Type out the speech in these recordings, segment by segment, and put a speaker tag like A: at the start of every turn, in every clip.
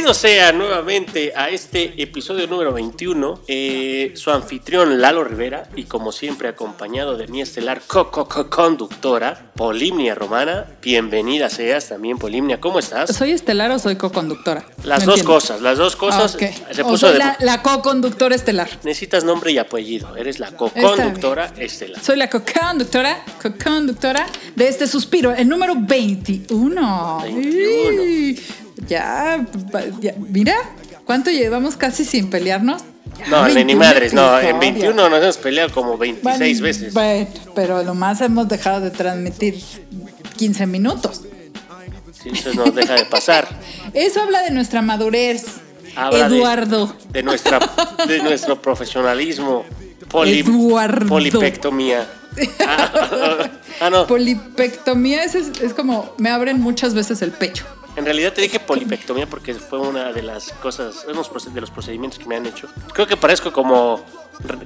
A: Bienvenidos sea nuevamente a este episodio número 21. Eh, su anfitrión Lalo Rivera y como siempre acompañado de mi estelar co co co conductora Polimnia Romana. Bienvenida seas también Polimnia. ¿Cómo estás?
B: ¿Soy estelar o soy co-conductora?
A: Las
B: No
A: dos
B: entiendo.
A: cosas, las dos cosas.
B: Ah, ok.
A: Se puso
B: soy
A: de...
B: la, la co-conductora estelar.
A: Necesitas nombre y apellido. Eres la co-conductora estelar.
B: Soy la co-conductora, co-conductora de este suspiro, el número 21.
A: 21.
B: Ya, mira, ¿cuánto llevamos casi sin pelearnos? Ya,
A: No, ni, ni
B: 21
A: madres, no. En
B: episodios.
A: 21 nos hemos peleado como 26
B: Bueno,
A: veces.
B: Bueno, pero lo más hemos dejado de transmitir 15 minutos.
A: Sí, eso no deja de pasar.
B: Eso habla de nuesra madurez.
A: Habla
B: Eduardo.
A: De, nuestra, de nuestro profesionalismo. Poli,
B: Eduardo.
A: Polipectomía. Ah, ah, no.
B: Polipectomía es, es como me abren muchas veces el pecho.
A: En realidad te dije polipectomía porque fue una de las cosas, unos de los procedimientos que me han hecho. Creo que parezco como,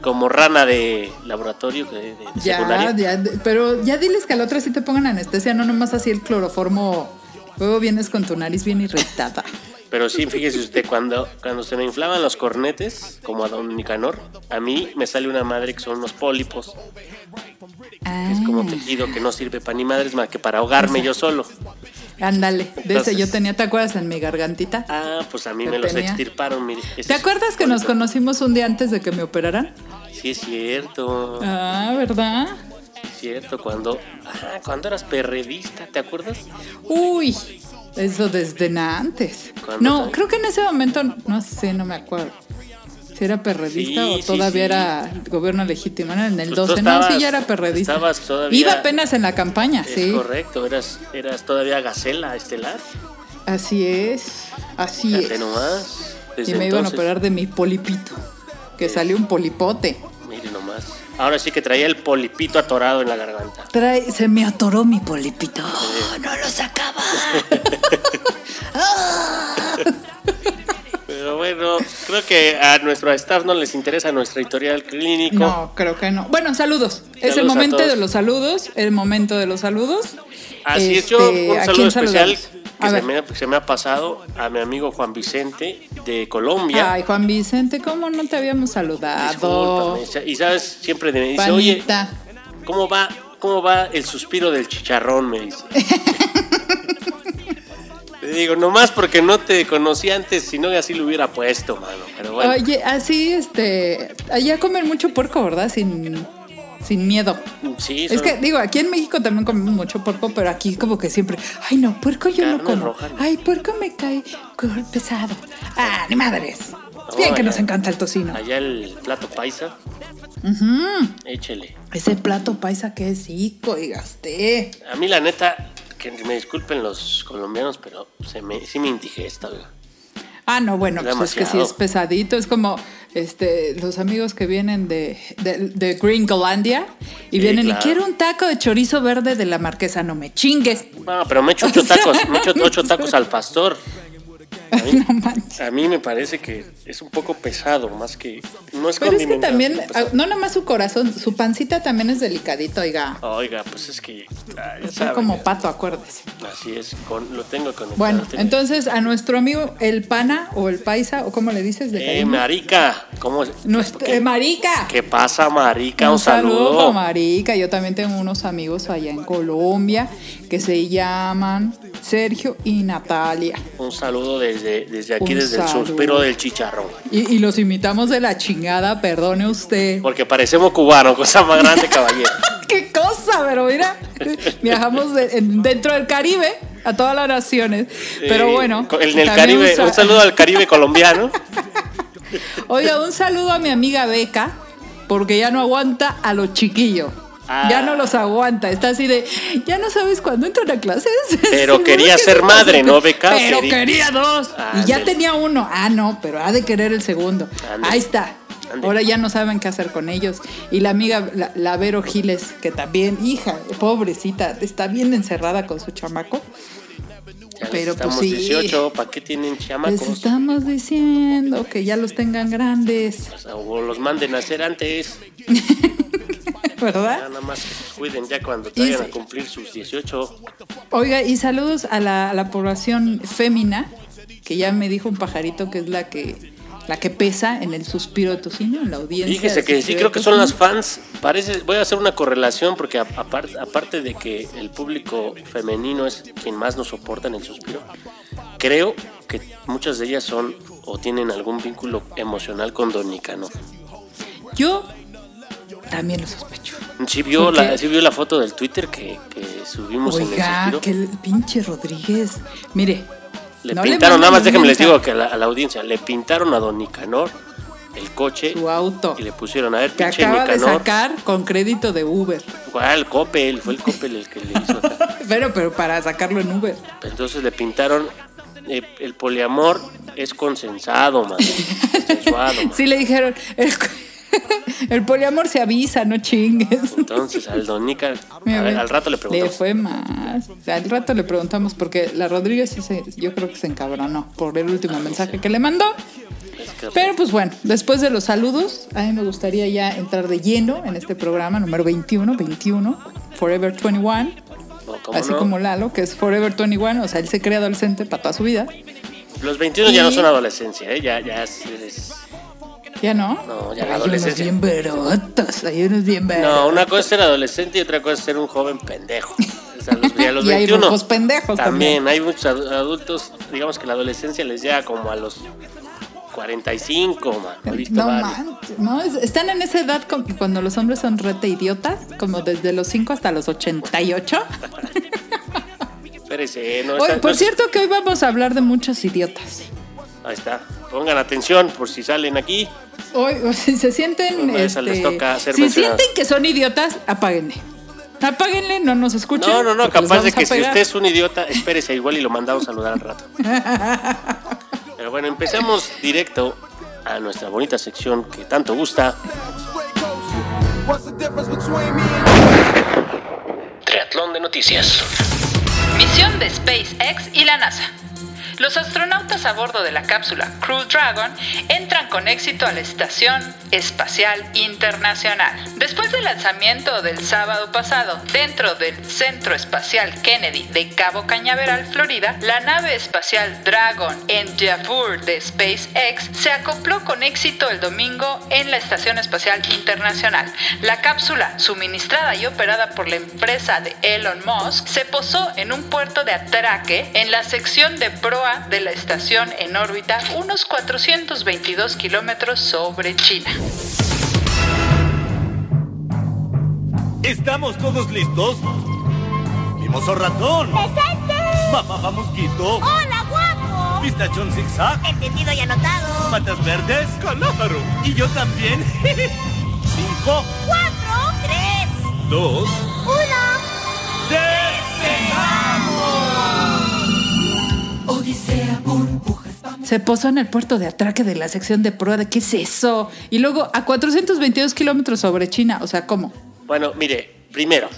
A: como rana de laboratorio de, de
B: Ya,
A: secundaria.
B: ya, pero ya diles que a la otra sí te pongan anestesia, no nomás así el cloroformo. Luego vienes con tu nariz bien irritada.
A: Pero sí, fíjese usted, cuando, cuando se me inflaban los cornetes, como a Don Nicanor, a mí me sale una madre que son unos pólipos.
B: Ah,
A: Es como tejido que no sirve para ni madres más que para ahogarme yo solo.
B: Ándale, de
A: Entonces-
B: ese yo tenía, ¿te acuerdas en mi gargantita?
A: Ah, pues a mí me los
B: tenía.
A: extirparon, mire.
B: ¿Te acuerdas que nos conocimos un día antes de que me operaran?
A: Sí, es cierto.
B: Ah, ¿verdad?
A: Es cierto, cuando, ajá, cuando eras perredista, ¿te acuerdas?
B: Uy, eso desde antes.
A: ¿Cuándo
B: No, creo que en ese momento, no sé, no me acuerdo. Si era perredista
A: Sí,
B: o todavía
A: sí.
B: era gobierno legítimo, en el
A: Pues tú
B: 12. no, sí, ya era perredista.
A: todavía-
B: Iba apenas en la campaña,
A: Es
B: sí.
A: correcto, eras, eras todavía Gacela estelar.
B: Así es, así
A: Fíjate
B: es.
A: nomás. Desde
B: Y me iban a operar de mi polipito, que salió un polipote.
A: Mire nomás. Ahora sí que traía el polipito atorado en la garganta.
B: Trae, se me atoró mi polipito. no lo sacaba.
A: bueno, creo que a nuestro staff no les interesa nuestro editorial clínico.
B: No, creo que no. Bueno, saludos. es el momento de los saludos. El momento de los saludos.
A: Así es, yo
B: Este,
A: un
B: ¿a
A: saludo especial que se me, se me ha pasado a mi amigo Juan Vicente de Colombia.
B: Ay, Juan Vicente, ¿cómo no te habíamos saludado?
A: Discúlpame. Y sabes, siempre me dice, oye. ¿cómo va, ¿cómo va el suspiro del chicharrón? Me dice. Le digo, nomás porque no te conocí antes, si no así lo hubiera puesto, mano. Pero bueno,
B: Oye, así, este. Allá comen mucho puerco, ¿verdad? Sin, sin miedo.
A: sí,
B: Es que, digo, aquí en México también comemos mucho puerco, pero aquí como que siempre, ay no, puerco yo no como.
A: roja, ¿no?
B: Ay, puerco me cae pesado. Ah, ni madres. Bien que nos encanta el tocino.
A: allá el plato paisa,
B: Ujú.
A: échele.
B: Ese plato paisa que es rico y gasté.
A: A mí la neta, que me disculpen los colombianos, pero se me, sí me indigesta, oiga.
B: Ah, no, bueno, pues es que sí es pesadito. Es como este los amigos que vienen de, de, de Gringolandia y
A: Sí,
B: vienen
A: claro.
B: y quiero un taco de chorizo verde de la marquesa. No me chingues.
A: No, pero me echo ocho tacos, me echo ocho tacos al pastor. A mí,
B: No manches.
A: a mí me parece que es un poco pesado, más que no es
B: Pero es que también, ah, no nada más su corazón, su pancita también es delicadito, oiga.
A: Oiga, pues es que ah,
B: Está como pato, acuérdese.
A: así es, con, lo tengo conectado.
B: Bueno, entonces a nuestro amigo el pana o el paisa, o como le dices de
A: Eh, marica, ¿cómo?
B: Nuestro-
A: ¿Qué,
B: eh, marica.
A: qué pasa, marica? Un,
B: Un saludo,
A: saludo.
B: marica. Yo también tengo unos amigos allá en Colombia que se llaman Sergio y Natalia.
A: Un saludo desde, desde aquí,
B: Un
A: desde el suspiro del chicharrón.
B: Y, y los imitamos de la chingada, perdone usted.
A: Porque parecemos cubanos, cosa más grande, caballero.
B: ¡Qué cosa! Pero mira, viajamos de- en- dentro del Caribe a todas las naciones. Pero
A: Eh,
B: bueno.
A: En el Caribe, un saludo al Caribe colombiano.
B: Oiga, un saludo a mi amiga Beca, porque ya no aguanta a los chiquillos.
A: Ah.
B: Ya no los aguanta. Está así de, ya no sabes cuándo entran a clases.
A: Pero quería
B: que
A: ser madre. ¿no, Beca?
B: Pero
A: Quería-
B: quería dos. y ya tenía uno. Ah, no, pero ha de querer el segundo. Ahí está. Ahora ya no saben qué hacer con ellos. Y la amiga, la, la Vero Giles, que también, hija, pobrecita, está bien encerrada con su chamaco.
A: Ya
B: Pero, pues, sí.
A: 18, ¿para qué tienen chamacos?
B: Les estamos diciendo que ya los tengan grandes.
A: O los manden a hacer antes.
B: ¿verdad?
A: Ya nada más que se cuiden ya cuando
B: Y
A: vayan a cumplir sus 18.
B: Oiga, y saludos a la, a la población fémina, que ya me dijo un pajarito que es la que la que pesa en el suspiro de tocino, en la audiencia.
A: Fíjese que sí creo que son las fans. Parece, voy a hacer una correlación porque aparte de que el público femenino es quien más nos soporta en el suspiro, creo que muchas de ellas son o tienen algún vínculo emocional con Don Nicanor.
B: Yo también lo sospecho.
A: Sí vio,
B: ¿Por
A: la, sí vio la foto del Twitter que, que subimos en el
B: Oiga, que el pinche Rodríguez. Mire.
A: Le
B: no
A: pintaron, nada más déjenme les digo que a la, a la audiencia, le pintaron a Don Nicanor el coche
B: Su auto.
A: y le pusieron a ver,
B: Que
A: pinche
B: acaba de
A: Nicanor.
B: sacar con crédito de Uber.
A: ¿Cuál? Coppel, fue el Coppel el que le hizo.
B: Pero, pero para sacarlo en Uber.
A: Entonces le pintaron eh, el poliamor es consensado, man. Consensuado, man.
B: Sí le dijeron, el, el poliamor se avisa, no chingues.
A: Entonces al Don Nica, a
B: Mira,
A: ver,
B: mira,
A: al rato le
B: Le
A: preguntamos.
B: fue más. O sea, al rato le preguntamos porque la Rodríguez sí se, yo creo que se encabronó por el último mensaje que le mandó.
A: Es
B: Pero pues bueno, después de los saludos, a mí me gustaría ya entrar de lleno en este programa número 21, 21, Forever 21,
A: no, ¿cómo
B: así
A: no?
B: como Lalo, que es Forever 21, o sea, él se cree adolescente para toda su vida.
A: Los 21 ya no
B: Y-
A: son adolescencia, ¿eh? ya, ya es- eres-
B: ¿Ya no?
A: No, ya la
B: Hay unos
A: adolescencia.
B: bien verotas, hay unos bien verotas.
A: No, una cosa es ser adolescente y otra cosa es ser un joven pendejo. O sea, los, y a los
B: Y hay
A: 21
B: rucos pendejos también.
A: Hay muchos adu- adultos, digamos que la adolescencia les llega como a los 45, man. He visto
B: No manches, no, es- están en esa edad que cuando los hombres son rete idiotas, como desde los 5 hasta los 88.
A: Espérese, no,
B: Hoy,
A: está-
B: por
A: no-
B: cierto que hoy vamos a hablar de muchos idiotas.
A: Ahí está. Pongan atención por si salen aquí.
B: Hoy, si se sienten,
A: esas les
B: este,
A: toca ser
B: si sienten que son idiotas, apáguenle. Apáguenle, no nos escuchen.
A: No, no, no, capaz de que si usted es un idiota, espérese igual y lo mandamos a saludar al rato. Pero bueno, empecemos directo a nuestra bonita sección que tanto gusta. Triatlón de noticias.
C: Misión de SpaceX y la NASA. Los astronautas a bordo de la cápsula Crew Dragon entran con éxito a la Estación Espacial Internacional. Después del lanzamiento del sábado pasado dentro del Centro Espacial Kennedy de Cabo Cañaveral, Florida, la nave espacial Dragon Endeavour de SpaceX se acopló con éxito el domingo en la Estación Espacial Internacional. La cápsula, suministrada y operada por la empresa de Elon Musk, se posó en un puerto de atraque en la sección de proa de la estación en órbita, unos 422 kilómetros sobre China.
D: ¿Estamos todos listos? ¡Mimoso ratón!
E: ¡Presente!
D: ¡Papá mosquito!
E: ¡Hola, guapo!
D: ¿Pistachón zigzag?
E: Entendido y anotado.
D: ¿Patas verdes? ¡Calámaro! ¿Y yo también? Cinco,
E: ¡Cuatro! ¡Tres!
D: dos,
E: ¡Uno!
B: Se posó en el puerto de atraque de la sección de prueba de qué es eso. Y luego a 422 kilómetros sobre China. O sea, ¿cómo?
A: Bueno, mire, primero,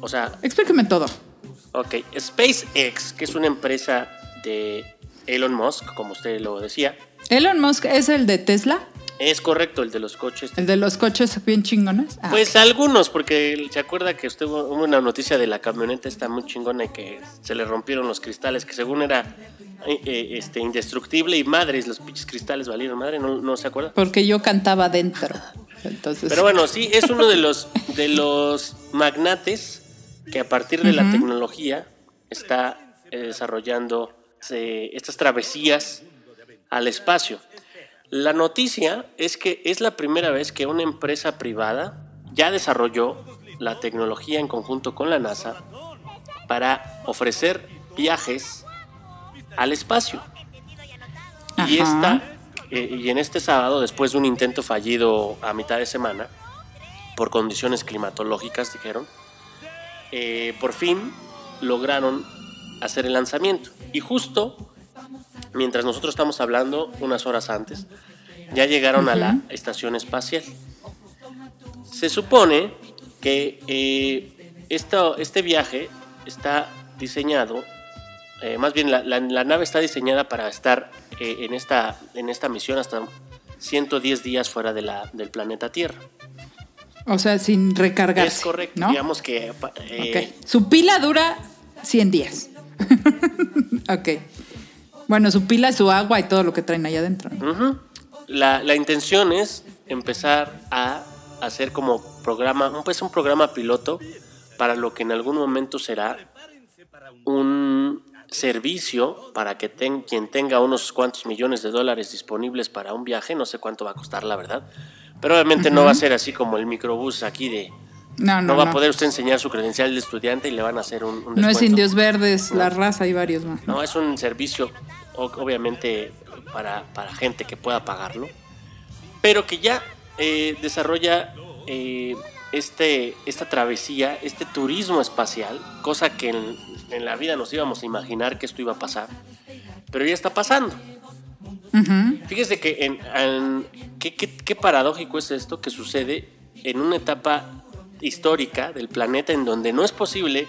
A: o sea,
B: Explíqueme todo.
A: ok, SpaceX, que es una empresa de Elon Musk, como usted lo decía,
B: Elon Musk es el de Tesla,
A: es correcto el de los coches.
B: el de los coches bien chingones. Ah,
A: Pues algunos, porque se acuerda que usted hubo una noticia de la camioneta esta muy chingona y que se le rompieron los cristales, que según era este indestructible y madres, los pinches cristales valieron madre, ¿no, no se acuerda?
B: porque yo cantaba dentro. Entonces,
A: Pero bueno, sí, es uno de los, de los magnates que a partir de la tecnología está eh, desarrollando eh, estas travesías al espacio. La noticia es que es la primera vez que una empresa privada ya desarrolló la tecnología en conjunto con la NASA para ofrecer viajes al espacio. Y, esta, eh, y en este sábado, después de un intento fallido a mitad de semana, por condiciones climatológicas, dijeron, eh, por fin lograron hacer el lanzamiento. Y justo mientras nosotros estamos hablando, unas horas antes, ya llegaron a la estación espacial. Se supone que eh, este viaje está diseñado, eh, más bien la, la- la nave está diseñada para estar eh, en, esta, en esta misión hasta 110 días fuera de la- del planeta Tierra.
B: O sea, sin recargarse.
A: Es correcto,
B: ¿no?
A: digamos que... eh,
B: Ok. Su pila dura 100 días. ok. Bueno, su pila, su agua y todo lo que traen allá adentro.
A: la, la intención es empezar a hacer como programa, un, pues un programa piloto para lo que en algún momento será un servicio para que ten- quien tenga unos cuantos millones de dólares disponibles para un viaje, no sé cuánto va a costar la verdad, pero obviamente no va a ser así como el microbús aquí de...
B: No, no,
A: No, va
B: no.
A: a poder usted enseñar su credencial de estudiante y le van a hacer un, un
B: No es indios verdes, la raza y varios más.
A: No, es un servicio obviamente para, para gente que pueda pagarlo, pero que ya eh, desarrolla eh, este, esta travesía, este turismo espacial, cosa que en, en la vida nos íbamos a imaginar que esto iba a pasar, pero ya está pasando. Fíjese que en, en- qué, qué- qué paradójico es esto que sucede en una etapa histórica del planeta en donde no es posible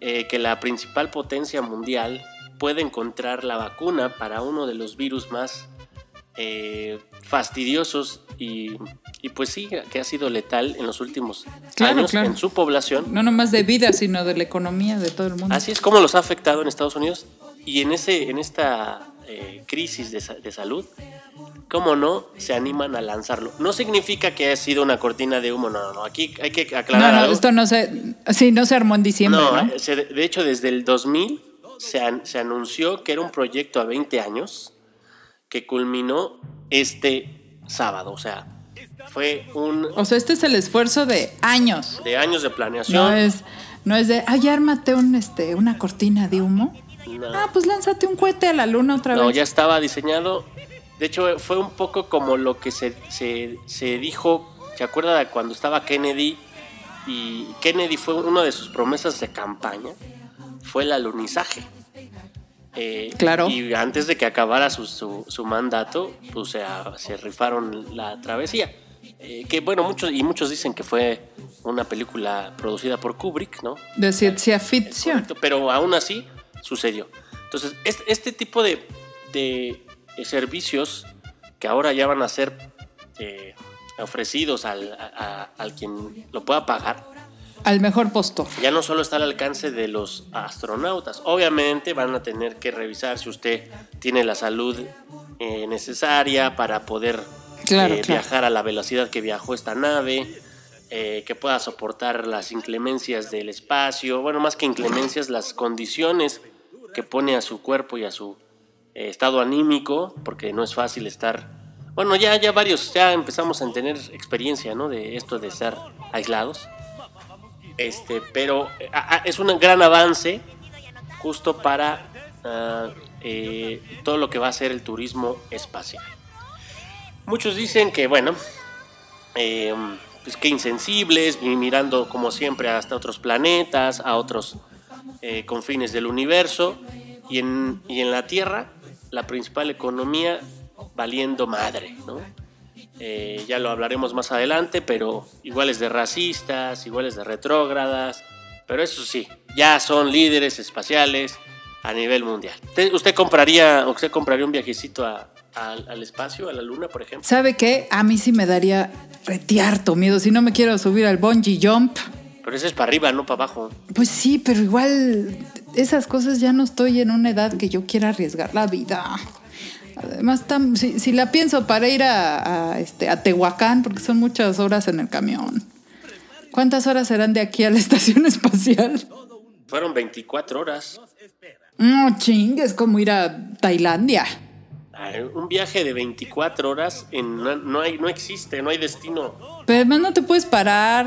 A: eh, que la principal potencia mundial pueda encontrar la vacuna para uno de los virus más eh, fastidiosos y, y pues sí, que ha sido letal en los últimos
B: Claro,
A: años
B: claro.
A: en su población.
B: No nomás de vida, sino de la economía de todo el mundo.
A: Así es como los ha afectado en Estados Unidos y en, ese, en esta eh, crisis de, de salud, ¿cómo no se animan a lanzarlo? No significa que haya sido una cortina de humo, no, no, no. Aquí hay que
B: No,
A: aclarar
B: no,
A: algo.
B: esto no se, sí, no se armó en diciembre,
A: No,
B: ¿no?
A: eh, se- de hecho desde el 2000 se, an- se anunció que era un proyecto a 20 años que culminó este sábado, o sea, fue un
B: O sea, este es el esfuerzo de años.
A: de años de planeación.
B: No es, no es de, ay, ármate un, este, una cortina de humo.
A: No.
B: Ah, pues lánzate un cohete a la luna otra
A: No,
B: vez.
A: ya estaba diseñado. De hecho, fue un poco como lo que se, se, se dijo, ¿se acuerda de cuando estaba Kennedy? Y Kennedy fue una de sus promesas de campaña, fue el alunizaje. Eh,
B: Claro.
A: Y antes de que acabara su, su, su mandato, pues se, se rifaron la travesía. Eh, que bueno, muchos y muchos dicen que fue una película producida por Kubrick, ¿no?
B: De ciencia ficción.
A: Correcto, pero aún así sucedió. Entonces, este, este tipo de, de, eh, servicios que ahora ya van a ser eh, ofrecidos al, a- a- al quien lo pueda pagar,
B: Al mejor postor.
A: ya no solo está al alcance de los astronautas. Obviamente van a tener que revisar si usted tiene la salud eh, necesaria para poder
B: Claro,
A: eh,
B: claro.
A: viajar a la velocidad que viajó esta nave, eh, que pueda soportar las inclemencias del espacio, bueno, más que inclemencias, las condiciones que pone a su cuerpo y a su eh, estado anímico, porque no es fácil estar... Bueno, ya, ya varios, ya empezamos a tener experiencia, ¿no? De esto de estar aislados. Este, pero ah, ah, es un gran avance justo para ah, eh, todo lo que va a ser el turismo espacial. Muchos dicen que, bueno, eh, pues que insensibles, mi- mirando como siempre hasta otros planetas, a otros eh, confines del universo, y en, y en la Tierra, la principal economía valiendo madre, ¿no? Eh, ya lo hablaremos más adelante, pero iguales de racistas, iguales de retrógradas, pero eso sí, ya son líderes espaciales a nivel mundial. ¿Usted, usted compraría un viajecito a- al- al espacio, a la luna, por ejemplo?
B: ¿Sabe qué? A mí sí me daría retiarto miedo. Si no me quiero subir al bungee jump,
A: Pero ese es para arriba, no para abajo.
B: pues sí, pero igual esas cosas ya no estoy en una edad que yo quiera arriesgar la vida. Además, tam- si, si la pienso para ir a, a, este, a Tehuacán, porque son muchas horas en el camión. ¿Cuántas horas serán de aquí a la estación espacial?
A: Fueron 24 horas.
B: No, chingue, es como ir a Tailandia.
A: Un viaje de 24 horas en, no, no hay, no existe, no hay destino.
B: Pero además no te puedes parar.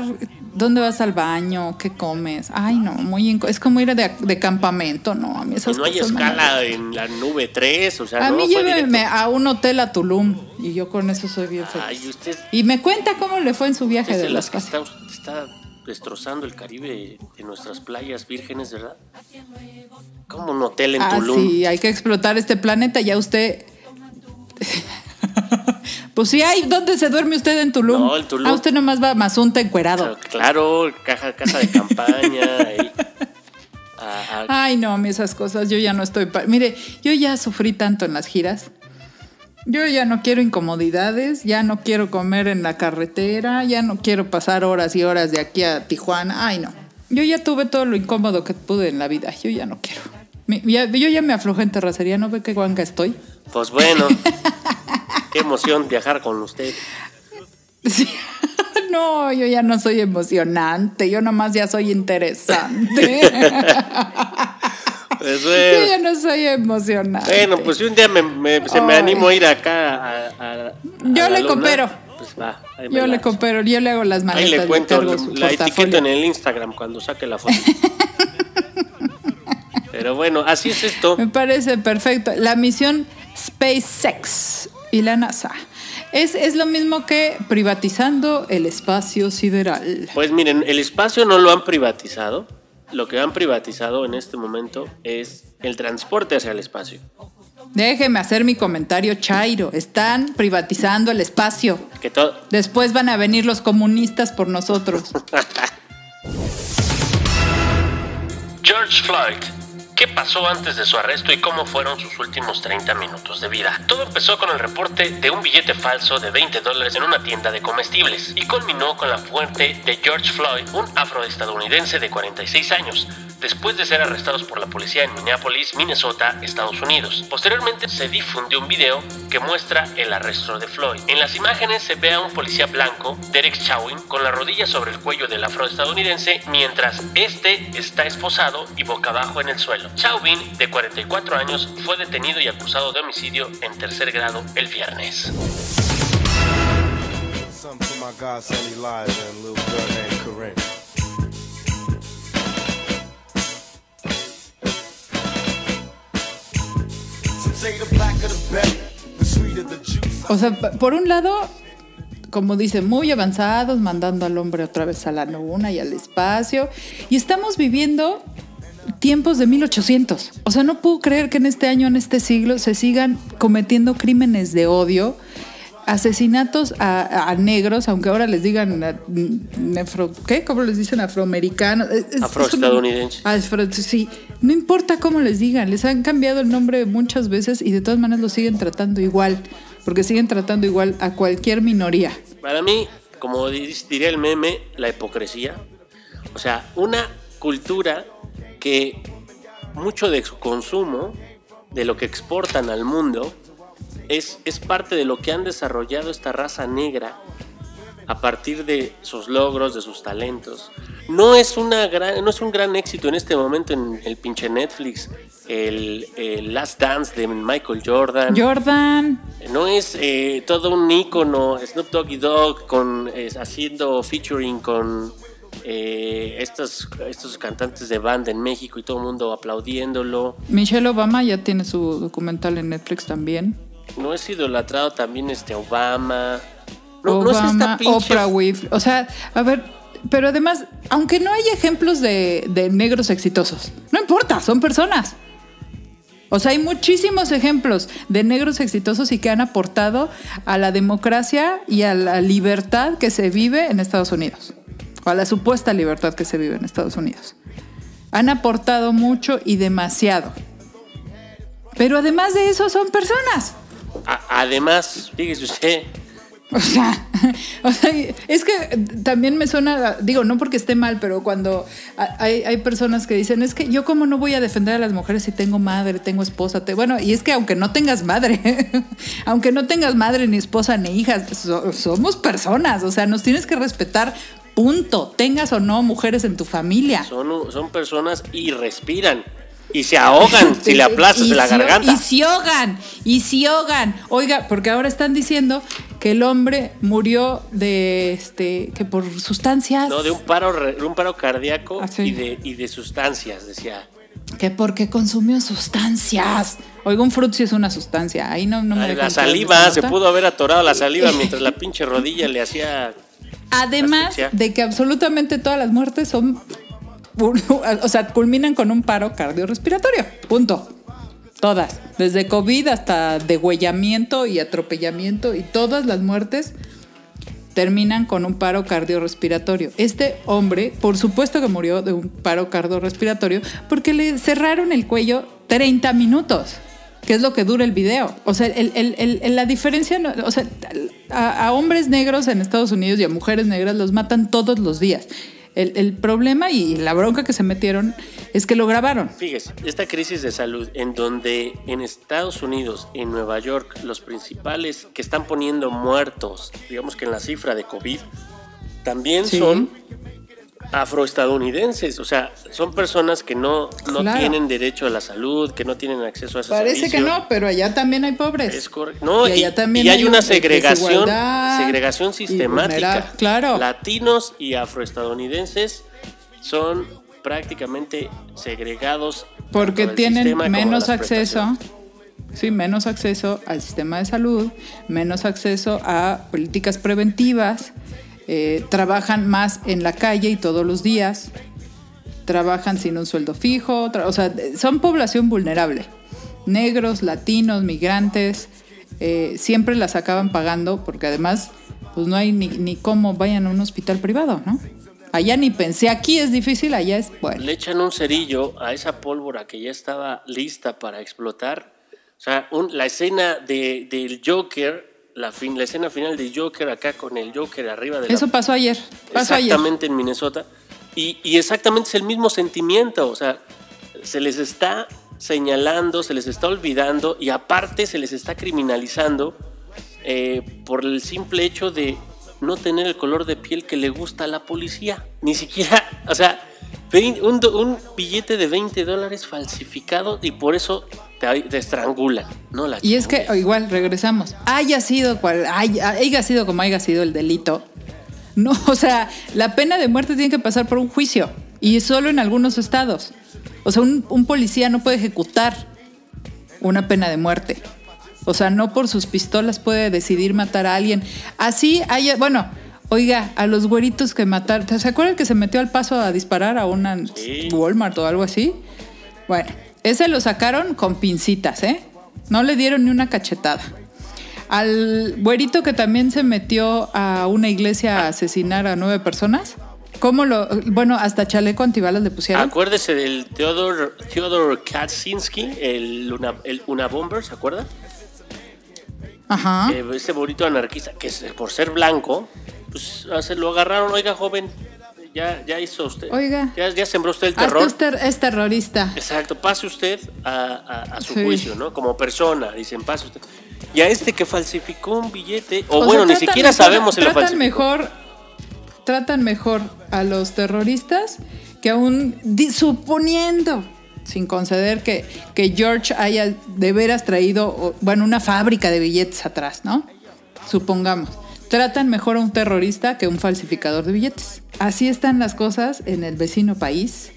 B: ¿Dónde vas al baño? ¿Qué comes? Ay, no, muy es como ir de, de campamento, ¿no? A mí esas
A: no hay escala en la nube 3, o sea,
B: A
A: no
B: mí lléveme a un hotel a Tulum y yo con eso soy bien feliz.
A: Ay, usted,
B: Y me cuenta cómo le fue en su viaje de las
A: está, está destrozando el Caribe de nuestras playas vírgenes, ¿verdad? Como un hotel en
B: Ah,
A: Tulum.
B: sí, hay que explotar este planeta. Ya usted. pues sí, hay. ¿Dónde se duerme usted en Tulum?
A: No, en Tulum.
B: Ah, usted nomás va a Mazunta encuerado.
A: Claro, caja, casa de campaña. y-
B: Ay, no, esas cosas, yo ya no estoy. Mire, yo ya sufrí tanto en las giras. Yo ya no quiero incomodidades, ya no quiero comer en la carretera, ya no quiero pasar horas y horas de aquí a Tijuana. Ay, no. Yo ya tuve todo lo incómodo que pude en la vida. Yo ya no quiero. Ya- yo ya me aflojé en terracería, ¿no ve qué guanga estoy?
A: Pues bueno, qué emoción viajar con usted.
B: Sí. No, yo ya no soy emocionante, yo nomás ya soy interesante.
A: Pues
B: yo ya no soy emocionante.
A: Bueno, pues si un día me, me- se me
B: Ay.
A: animo a ir acá a, a- a
B: Yo le
A: luna,
B: coopero.
A: Pues va, ahí
B: yo le coopero, yo le hago las
A: Ahí
B: maletas,
A: le cuento, la
B: portafolio.
A: en el Instagram cuando saque la foto. Pero bueno, así es esto.
B: Me parece perfecto. La misión SpaceX y la NASA. Es, es lo mismo que privatizando el espacio sideral.
A: Pues miren, el espacio no lo han privatizado. Lo que han privatizado en este momento es el transporte hacia el espacio.
B: Déjeme hacer mi comentario, Chairo. Están privatizando el espacio.
A: Que todo,
B: Después van a venir los comunistas por nosotros.
A: George Floyd. ¿Qué pasó antes de su arresto y cómo fueron sus últimos 30 minutos de vida? Todo empezó con el reporte de un billete falso de 20 dólares en una tienda de comestibles y culminó con la muerte de George Floyd, un afroestadounidense de 46 años, después de ser arrestados por la policía en Minneapolis, Minnesota, Estados Unidos. Posteriormente se difundió un video que muestra el arresto de Floyd. En las imágenes se ve a un policía blanco, Derek Chauvin, con la rodilla sobre el cuello del afroestadounidense mientras este está esposado y boca abajo en el suelo. Chauvin, de 44 años, fue detenido y acusado de homicidio en tercer grado el viernes.
B: O sea, por un lado, como dice, muy avanzados, mandando al hombre otra vez a la luna y al espacio. Y estamos viviendo tiempos de 1800. O sea, no puedo creer que en este año, en este siglo, se sigan cometiendo crímenes de odio, asesinatos a, a negros, aunque ahora les digan eh, nefro, ¿qué? ¿Cómo les dicen? Afroamericanos. Es- es-
A: Afroestadounidenses.
B: Afro- sí, no importa cómo les digan, les han cambiado el nombre muchas veces y de todas maneras lo siguen tratando igual, porque siguen tratando igual a cualquier minoría.
A: Para mí, como di- diría el meme, la hipocresía. O sea, una cultura que mucho de su consumo, de lo que exportan al mundo, es, es parte de lo que han desarrollado esta raza negra a partir de sus logros, de sus talentos. No es, una gran, no es un gran éxito en este momento en el pinche Netflix, el, el Last Dance de Michael Jordan.
B: Jordan,
A: No es eh, todo un ícono Snoop Doggy Dogg con, eh, haciendo featuring con eh, estos, estos cantantes de banda en México y todo el mundo aplaudiéndolo.
B: Michelle Obama ya tiene su documental en Netflix también.
A: No es idolatrado también este Obama. No, no es
B: Obama,
A: esta pinche...
B: Oprah Winfrey. O sea, a ver, pero además, aunque no hay ejemplos de, de negros exitosos, no importa, son personas. O sea, hay muchísimos ejemplos de negros exitosos y que han aportado a la democracia y a la libertad que se vive en Estados Unidos. O a la supuesta libertad que se vive en Estados Unidos. Han aportado mucho y demasiado. Pero además de eso, son personas.
A: A- además, fíjese usted,
B: O sea, o sea, es que también me suena, digo, no porque esté mal, pero cuando ha- hay, hay personas que dicen, es que yo cómo no voy a defender a las mujeres si tengo madre, tengo esposa, te... bueno, y es que aunque no tengas madre, aunque no tengas madre, ni esposa, ni hijas, so- somos personas, o sea, nos tienes que respetar, punto, tengas o no mujeres en tu familia.
A: son, son personas y respiran. Y se ahogan si le aplastas
B: Y
A: la garganta.
B: Y se ahogan, y se ahogan. Oiga, porque ahora están diciendo que el hombre murió de este que por sustancias.
A: No, de un paro, un paro cardíaco
B: Ah, sí.
A: y, de, y de sustancias, decía.
B: Que porque consumió sustancias. Oiga, un frutzi es una sustancia. Ahí no, no me
A: Ay, la saliva, se pudo haber atorado la saliva mientras la pinche rodilla le hacía...
B: Además de que absolutamente todas las muertes son. O sea, culminan con un paro cardiorrespiratorio. Punto. Todas. Desde COVID hasta degüellamiento y atropellamiento y todas las muertes terminan con un paro cardiorrespiratorio. Este hombre, por supuesto que murió de un paro cardiorrespiratorio porque le cerraron el cuello 30 minutos. que es lo que dura el video. O sea, el- el- el- la diferencia, o sea, a, a hombres negros en Estados Unidos y a mujeres negras los matan todos los días. El, el problema y la bronca que se metieron es que lo grabaron.
A: Fíjese, esta crisis de salud en donde en Estados Unidos, en Nueva York, los principales que están poniendo muertos, digamos que en la cifra de COVID, también
B: Sí.
A: son afroestadounidenses, o sea, son personas que no, no
B: Claro.
A: tienen derecho a la salud, que no tienen acceso a ese
B: Parece que no, pero allá también hay pobres.
A: Es correcto. No,
B: Y
A: y,
B: allá también
A: y hay
B: hay
A: una
B: un-
A: segregación, segregación sistemática.
B: claro.
A: Latinos y afroestadounidenses son prácticamente segregados
B: Porque tienen menos acceso, sí, menos acceso al sistema de salud, menos acceso a políticas preventivas, eh, trabajan más en la calle y todos los días, trabajan sin un sueldo fijo, o sea, son población vulnerable. Negros, latinos, migrantes, eh, siempre las acaban pagando porque además, pues no hay ni, cómo vayan a un hospital privado, ¿no? Allá ni pensé, aquí es difícil, allá es bueno.
A: Le echan un cerillo a esa pólvora que ya estaba lista para explotar. O sea, la escena de, del Joker, la, fin, la escena final de Joker acá con el Joker arriba de la
B: Eso pasó ayer, pasó ayer.
A: exactamente en Minnesota. Y, y exactamente es el mismo sentimiento. O sea, se les está señalando, se les está olvidando y aparte se les está criminalizando eh, por el simple hecho de no tener el color de piel que le gusta a la policía. Ni siquiera, o sea, un, un billete de 20 dólares falsificado y por eso te, te estrangulan. No la
B: Y es que igual regresamos. Haya sido cual, haya, haya sido como haya sido el delito. No, o sea, la pena de muerte tiene que pasar por un juicio y solo en algunos estados. O sea, un, un policía no puede ejecutar una pena de muerte. O sea, no por sus pistolas puede decidir matar a alguien. Así haya, bueno, oiga, a los güeritos que mataron, ¿se acuerdan que se metió al paso a disparar a una
A: Sí.
B: Walmart o algo así? Bueno, ese lo sacaron con pincitas, ¿eh? No le dieron ni una cachetada. Al güerito que también se metió a una iglesia a asesinar a nueve personas, ¿cómo lo...? Bueno, hasta chaleco antibalas le pusieron.
A: Acuérdese del Theodor, Theodor Kaczynski, el, Luna, el Una Bomber, ¿se acuerda?
B: Ajá.
A: Eh, ese bonito anarquista, que por ser blanco, pues lo agarraron, oiga joven, ya, ya hizo usted,
B: Oiga.
A: ya, ya sembró usted el terror.
B: usted es terrorista.
A: Exacto, pase usted a, a- a su
B: Sí.
A: juicio, ¿no? Como persona, dicen, pase usted. Y a este que falsificó un billete, o,
B: O
A: bueno,
B: sea,
A: ni siquiera
B: mejor-
A: sabemos si lo
B: tratan
A: falsificó.
B: mejor Tratan mejor a los terroristas que a un... di- suponiendo, sin conceder que, que George haya de veras traído, bueno, una fábrica de billetes atrás, ¿no? Supongamos. Tratan mejor a un terrorista que a un falsificador de billetes. Así están las cosas en el vecino país.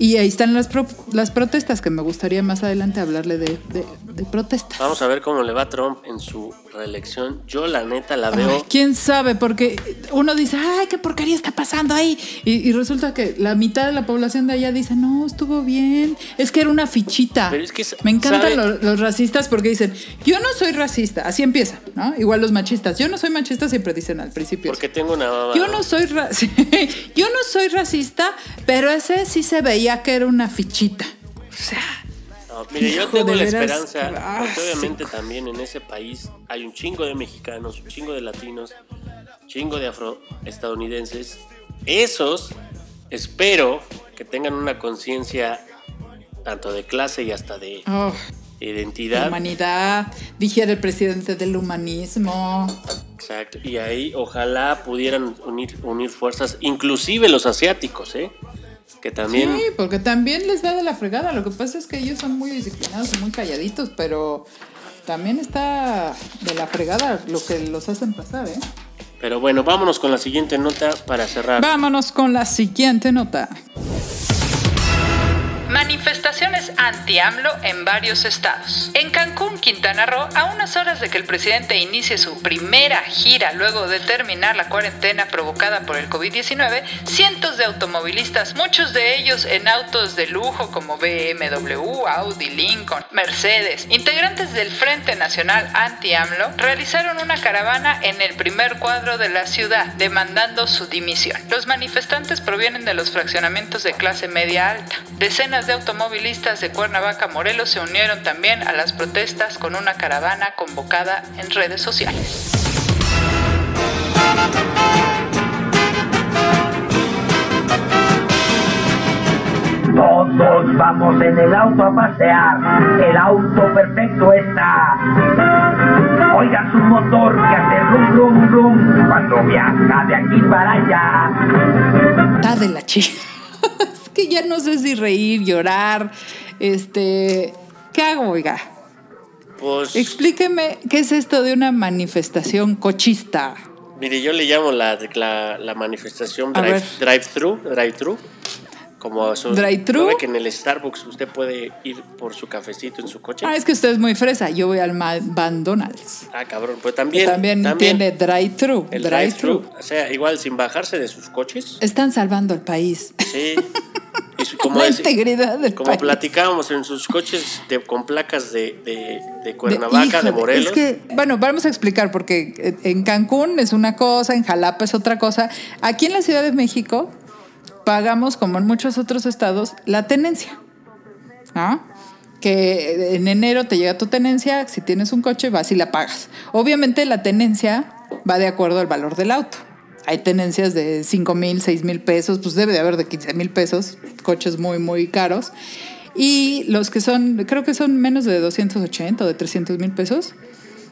B: Y ahí están las, pro- las protestas, que me gustaría más adelante hablarle de, de- de protestas.
A: Vamos a ver cómo le va a Trump en su reelección. Yo la neta la veo...
B: Ay, ¿Quién sabe? Porque uno dice, ay, qué porquería está pasando ahí. Y, y resulta que la mitad de la población de allá dice, no, estuvo bien. Es que era una fichita.
A: Pero es que,
B: Me encantan los racistas porque dicen, yo no soy racista. Así empieza, ¿no? Igual los machistas. Yo no soy machista, siempre dicen al principio.
A: Porque tengo una mamá.
B: Yo no soy ra- yo no soy racista, pero ese sí se veía que era una fichita. O sea,
A: No, mire, yo tengo la esperanza, porque obviamente también en ese país hay un chingo de mexicanos, un chingo de latinos, un chingo de afroestadounidenses. Esos espero que tengan una conciencia tanto de clase y hasta de
B: oh,
A: identidad.
B: humanidad. Dijera el presidente del humanismo.
A: Exacto. Y ahí ojalá pudieran unir, unir fuerzas, inclusive los asiáticos, ¿eh? Que también...
B: Sí, porque también les da de la fregada. Lo que pasa es que ellos son muy disciplinados y muy calladitos, pero también está de la fregada lo que los hacen pasar, ¿eh?
A: Pero bueno, vámonos con la siguiente nota para cerrar.
B: Vámonos con la siguiente nota.
C: Manifestaciones anti-AMLO en varios estados. En Cancún, Quintana Roo, a unas horas de que el presidente inicie su primera gira luego de terminar la cuarentena provocada por el COVID-19, cientos de automovilistas, muchos de ellos en autos de lujo como BMW, Audi, Lincoln, Mercedes, integrantes del Frente Nacional Anti-AMLO, realizaron una caravana en el primer cuadro de la ciudad demandando su dimisión. Los manifestantes provienen de los fraccionamientos de clase media alta. Decenas Decenas de automovilistas de Cuernavaca, Morelos se unieron también a las protestas con una caravana convocada en redes sociales.
F: Todos vamos en el auto a pasear. El auto perfecto está. Oiga su motor que hace rum, rum, rum cuando viaja de aquí para allá.
B: Está de la chica. Que ya no sé si reír, llorar. Este. ¿Qué hago, oiga?
A: Pues,
B: Explíqueme qué es esto de una manifestación cochista.
A: mire, yo le llamo la, la, la manifestación
B: A
A: drive- drive-thru, drive-thru. Como su,
B: ¿Drive-thru?
A: ¿no ve que en el Starbucks usted puede ir por su cafecito en su coche.
B: Ah, es que usted es muy fresa. Yo voy al Ma- McDonald's.
A: Ah, cabrón, pues
B: que
A: también.
B: también, tiene drive-thru.
A: el
B: Drive-thru.
A: drive-thru. O sea, igual sin bajarse de sus coches.
B: Están salvando al país.
A: Sí. Y como,
B: La integridad del
A: como
B: país.
A: platicábamos en sus coches de, con placas de, de, de Cuernavaca, de, Morelos.
B: Es que, bueno, vamos a explicar porque en Cancún es una cosa, en Jalapa es otra cosa. Aquí en la Ciudad de México pagamos, como en muchos otros estados, la tenencia. ¿no? Que en enero te llega tu tenencia, si tienes un coche vas y la pagas. Obviamente la tenencia va de acuerdo al valor del auto. Hay tenencias de 5 mil, 6 mil pesos, pues debe de haber de 15 mil pesos, coches muy, muy caros. Y los que son, creo que son menos de 280 o de 300 mil pesos,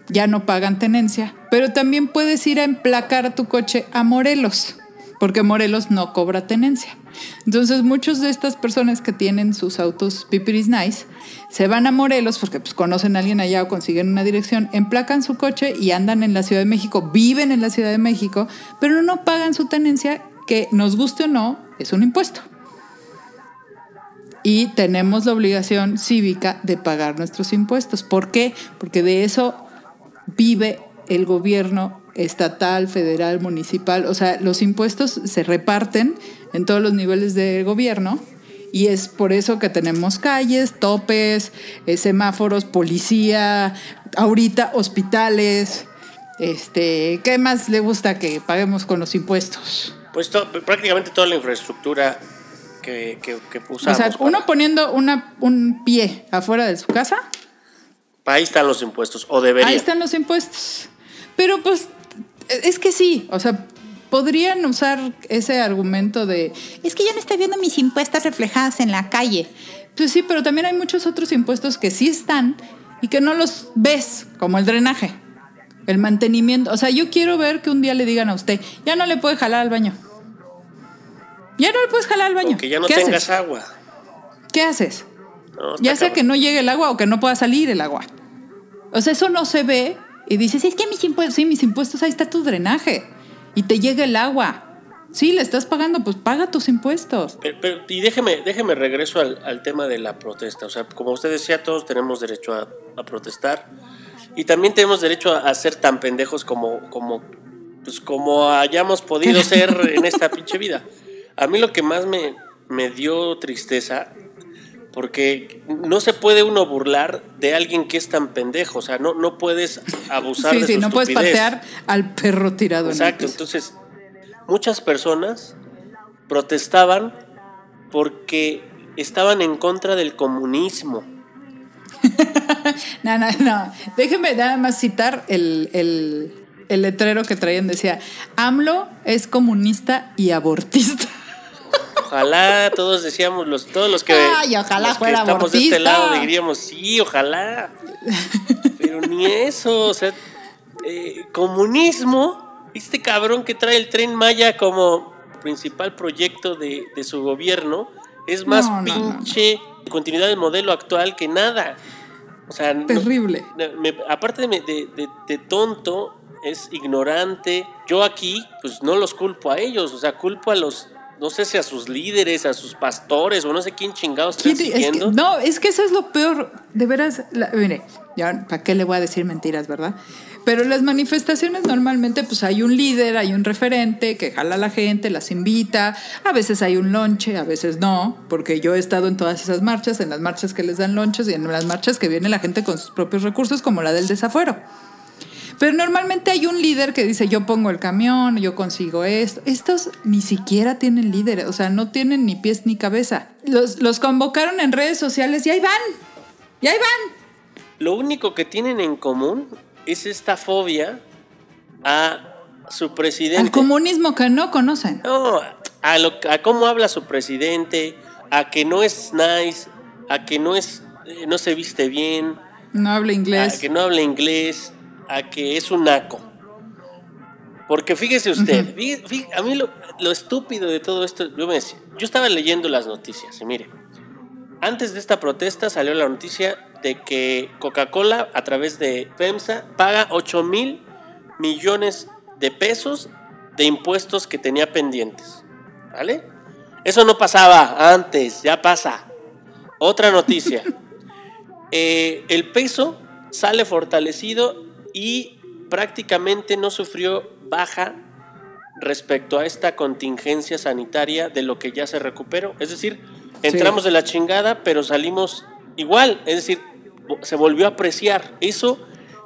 B: ya no pagan tenencia. Pero también puedes ir a emplacar tu coche a Morelos, porque Morelos no cobra tenencia. Entonces, muchos de estas personas que tienen sus autos pipiris nice se van a Morelos porque pues, conocen a alguien allá o consiguen una dirección, emplacan su coche y andan en la Ciudad de México, viven en la Ciudad de México, pero no pagan su tenencia, que nos guste o no, es un impuesto y tenemos la obligación cívica de pagar nuestros impuestos. ¿Por qué? Porque de eso vive el gobierno estatal, federal, municipal. O sea, los impuestos se reparten en todos los niveles de gobierno y es por eso que tenemos calles, topes, eh, semáforos, policía, ahorita hospitales. Este, ¿qué más le gusta que paguemos con los impuestos?
A: Pues to- prácticamente toda la infraestructura que, que, que
B: O sea,
A: para-
B: uno poniendo una, un pie afuera de su casa,
A: Ahí están los impuestos, o deberían.
B: Ahí están los impuestos. Pero pues es que sí, o sea, podrían usar ese argumento de, es que ya no estoy viendo mis impuestos reflejadas en la calle. Pues sí, pero también hay muchos otros impuestos que sí están y que no los ves, como el drenaje, el mantenimiento. O sea, yo quiero ver que un día le digan a usted, ya no le puede jalar al baño. Ya no le puedes jalar al baño.
A: O que ya no
B: ¿Qué
A: tengas
B: haces?
A: agua.
B: ¿Qué haces?
A: No,
B: Ya sea
A: cabrón.
B: que no llegue el agua o que no pueda salir el agua. O sea, eso no se ve y dices, es que mis impuestos, sí, mis impuestos, ahí está tu drenaje y te llega el agua. Sí, le estás pagando, pues paga tus impuestos.
A: Pero- pero- y déjeme, déjeme regreso al, al tema de la protesta. O sea, como usted decía, todos tenemos derecho a, a protestar. Y también tenemos derecho a, a ser tan pendejos como, como, pues como hayamos podido ser en esta pinche vida. A mí lo que más me, me dio tristeza, porque no se puede uno burlar de alguien que es tan pendejo. O sea, no, no puedes abusar
B: Sí,
A: de
B: sí,
A: su
B: no puedes patear al perro tirado
A: Exacto,
B: en el piso.
A: entonces muchas personas protestaban porque estaban en contra del comunismo.
B: No, no, no. Déjeme nada más citar el, el- el letrero que traían. Decía, AMLO es comunista y abortista.
A: Ojalá todos decíamos los todos los que
B: Ay, ojalá
A: los que
B: fuera
A: estamos de este lado diríamos sí, ojalá. Pero ni eso, o sea, eh, comunismo, este cabrón que trae el tren Maya como principal proyecto de, de su gobierno es más
B: No, no, no, no.
A: pinche continuidad del modelo actual que nada. O sea,
B: Terrible.
A: Me- aparte de tonto, es ignorante. Yo aquí, pues no los culpo a ellos, o sea, culpo a los, no sé si a sus líderes, a sus pastores o no sé quién chingados están
B: ¿Quién- es que-
A: siguiendo.
B: no, es que eso es lo peor. De veras, la- mire, ya, ¿para qué le voy a decir mentiras, verdad? Pero las manifestaciones normalmente, pues hay un líder, hay un referente que jala a la gente, las invita. A veces hay un lonche, a veces no, porque yo he estado en todas esas marchas, en las marchas que les dan lonches y en las marchas que viene la gente con sus propios recursos, como la del desafuero. Pero normalmente hay un líder que dice, yo pongo el camión, yo consigo esto. Estos ni siquiera tienen líder, o sea, no tienen ni pies ni cabeza. Los, los convocaron en redes sociales y ahí van, y ahí van.
A: Lo único que tienen en común es esta fobia a su presidente.
B: Al comunismo que no conocen.
A: No, a, lo, a cómo habla su presidente, a que no es nice, a que no es, eh, no se viste bien,
B: No habla
A: a
B: inglés.
A: que no habla inglés, a que es un naco. Porque fíjese usted, fí- fí- a mí lo, lo estúpido de todo esto, yo, me decía- yo estaba leyendo las noticias y mire, antes de esta protesta salió la noticia de que Coca-Cola a través de FEMSA paga 8 mil millones de pesos de impuestos que tenía pendientes. ¿Vale? Eso no pasaba antes, ya pasa. Otra noticia. Eh, el peso sale fortalecido y prácticamente no sufrió baja respecto a esta contingencia sanitaria de lo que ya se recuperó. Es decir, entramos de la chingada, pero salimos igual. Es decir, se volvió a apreciar. Eso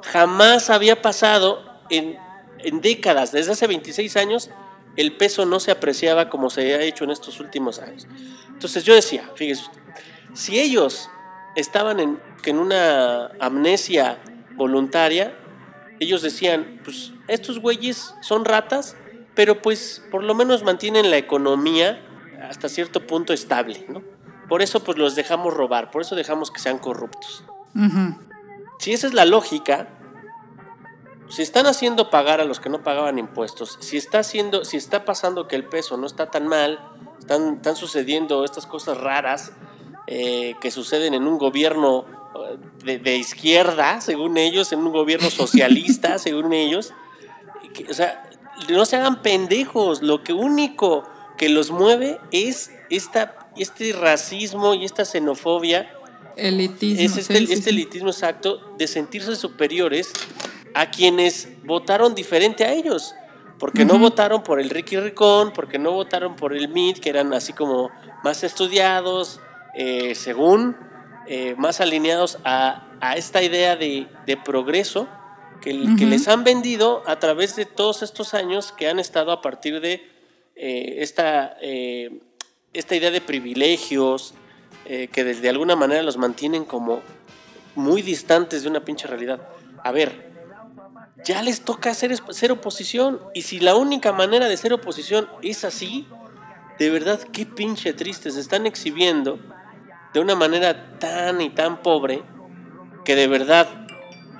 A: jamás había pasado en, en décadas. Desde hace 26 años, el peso no se apreciaba como se ha hecho en estos últimos años. Entonces yo decía, fíjese usted, si ellos estaban en, en una amnesia voluntaria, ellos decían, pues estos güeyes son ratas, pero pues por lo menos mantienen la economía hasta cierto punto estable, ¿no? Por eso pues los dejamos robar, por eso dejamos que sean corruptos. Si esa es la lógica, si están haciendo pagar a los que no pagaban impuestos, si está haciendo, si está pasando que el peso no está tan mal, están, están sucediendo estas cosas raras eh, que suceden en un gobierno eh, de, de izquierda, según ellos, en un gobierno socialista, según ellos, que- o sea, no se hagan pendejos, lo que único que los mueve es esta, este racismo y esta xenofobia
B: Elitismo.
A: es este,
B: sí, sí,
A: este
B: sí.
A: elitismo exacto de sentirse superiores a quienes votaron diferente a ellos. Porque no votaron por el Ricky Ricón, porque no votaron por el MIT, que eran así como más estudiados, eh, según, eh, más alineados a, a esta idea de, de progreso que, que les han vendido a través de todos estos años que han estado a partir de eh, esta, eh, esta idea de privilegios, que desde alguna manera los mantienen como muy distantes de una pinche realidad. A ver, ya les toca hacer ser oposición. Y si la única manera de ser oposición es así, de verdad, qué pinche triste. Se están exhibiendo de una manera tan y tan pobre que de verdad,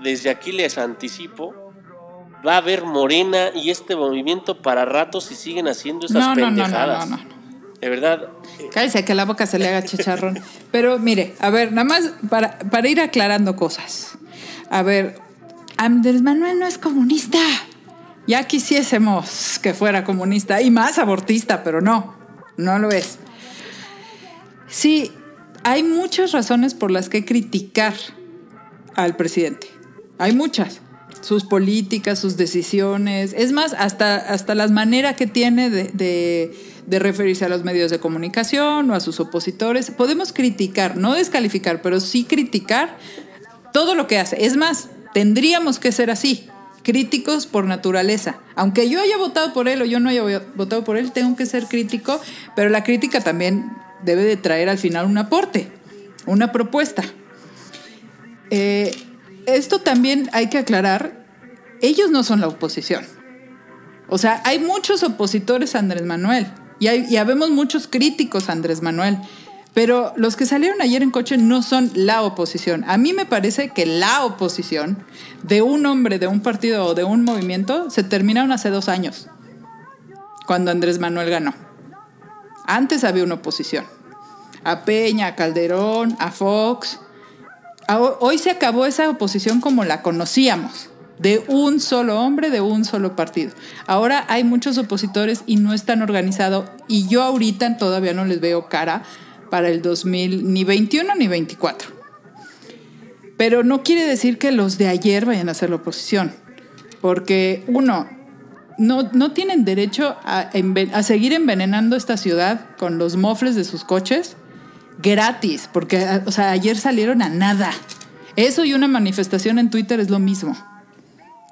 A: desde aquí les anticipo, va a haber Morena y este movimiento para ratos si siguen haciendo esas
B: No, no, no, no,
A: pendejadas.
B: no, no.
A: De verdad, eh,
B: Cállese que la boca se le haga chicharrón. Pero mire, a ver, nada más para, para ir aclarando cosas. A ver, Andrés Manuel no es comunista. Ya quisiésemos que fuera comunista y más abortista, pero no, no lo es. Sí, hay muchas razones por las que criticar al presidente. Hay muchas. Sus políticas, sus decisiones, es más, hasta, hasta las maneras que tiene de, de- de referirse a los medios de comunicación o a sus opositores. Podemos criticar, no descalificar, pero sí criticar todo lo que hace. Es más, tendríamos que ser así, críticos por naturaleza. Aunque yo haya votado por él o yo no haya votado por él, tengo que ser crítico, pero la crítica también debe de traer al final un aporte, una propuesta. Eh, esto también hay que aclarar, ellos no son la oposición. O sea, hay muchos opositores a Andrés Manuel y, hay, y habemos muchos críticos a Andrés Manuel, pero los que salieron ayer en coche no son la oposición. A mí me parece que la oposición de un hombre, de un partido o de un movimiento se terminaron hace dos años, cuando Andrés Manuel ganó. Antes había una oposición. A Peña, a Calderón, a Fox. Hoy se acabó esa oposición como la conocíamos, de un solo hombre, de un solo partido. Ahora hay muchos opositores y no están organizados y yo ahorita todavía no les veo cara para el 2000, ni 21 ni 24. Pero no quiere decir que los de ayer vayan a ser la oposición, porque uno, no, no tienen derecho a, seguir envenenando esta ciudad con los mofles de sus coches gratis, porque sea, ayer salieron a nada. Eso y una manifestación en Twitter es lo mismo.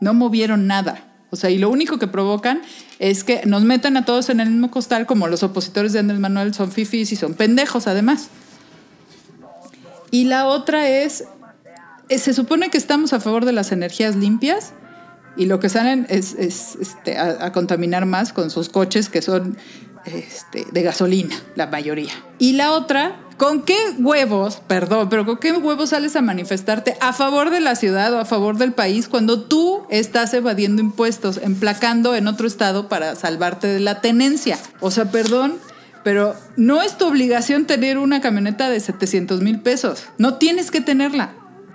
B: No movieron nada. O sea, y lo único que provocan es que nos metan a todos en el mismo costal, como los opositores de Andrés Manuel son fifis y son pendejos, además. Y la otra es, eh, se supone que estamos a favor de las energías limpias y lo que salen es, es, este, a, a contaminar más con sus coches que son este, de gasolina, la mayoría. Y la otra, ¿con qué huevos, perdón, pero con qué huevos sales a manifestarte a favor de la ciudad o a favor del país cuando tú estás evadiendo impuestos, emplacando en otro estado para salvarte de la tenencia? O sea, perdón, pero no es tu obligación tener una camioneta de 700 mil pesos. No tienes que tenerla.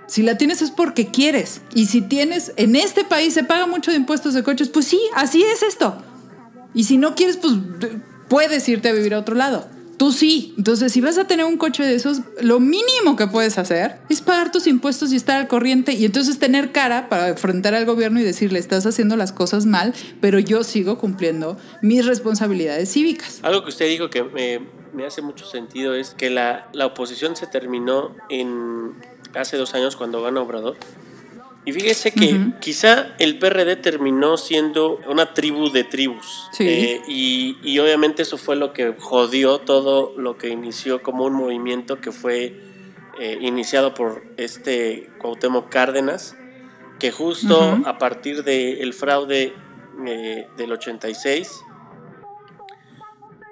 B: Si la tienes es porque quieres. Y si tienes, en este país se paga mucho de impuestos de coches, pues sí, así es esto. Y si no quieres, pues puedes irte a vivir a otro lado. Tú sí. Entonces, si vas a tener un coche de esos, lo mínimo que puedes hacer es pagar tus impuestos y estar al corriente y entonces tener cara para enfrentar al gobierno y decirle, estás haciendo las cosas mal, pero yo sigo cumpliendo mis responsabilidades cívicas.
A: Algo que usted dijo que me, me hace mucho sentido es que la, la oposición se terminó en hace dos años cuando gana Obrador. Y fíjese que quizá el PRD terminó siendo una tribu de tribus.
B: Sí.
A: Eh, y, y obviamente eso fue lo que jodió todo lo que inició como un movimiento que fue eh, iniciado por este Cuauhtémoc Cárdenas, que justo a partir del fraude eh, del 86,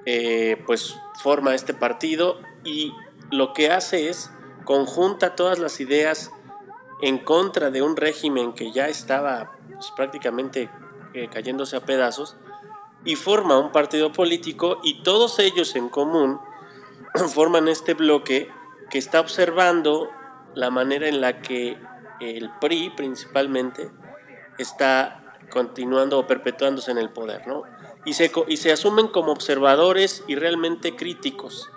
A: eh, pues forma este partido y lo que hace es conjunta todas las ideas en contra de un régimen que ya estaba pues, prácticamente eh, cayéndose a pedazos y forma un partido político y todos ellos en común forman este bloque que está observando la manera en la que el PRI principalmente está continuando o perpetuándose en el poder, ¿no? Y se, y se asumen como observadores y realmente críticos.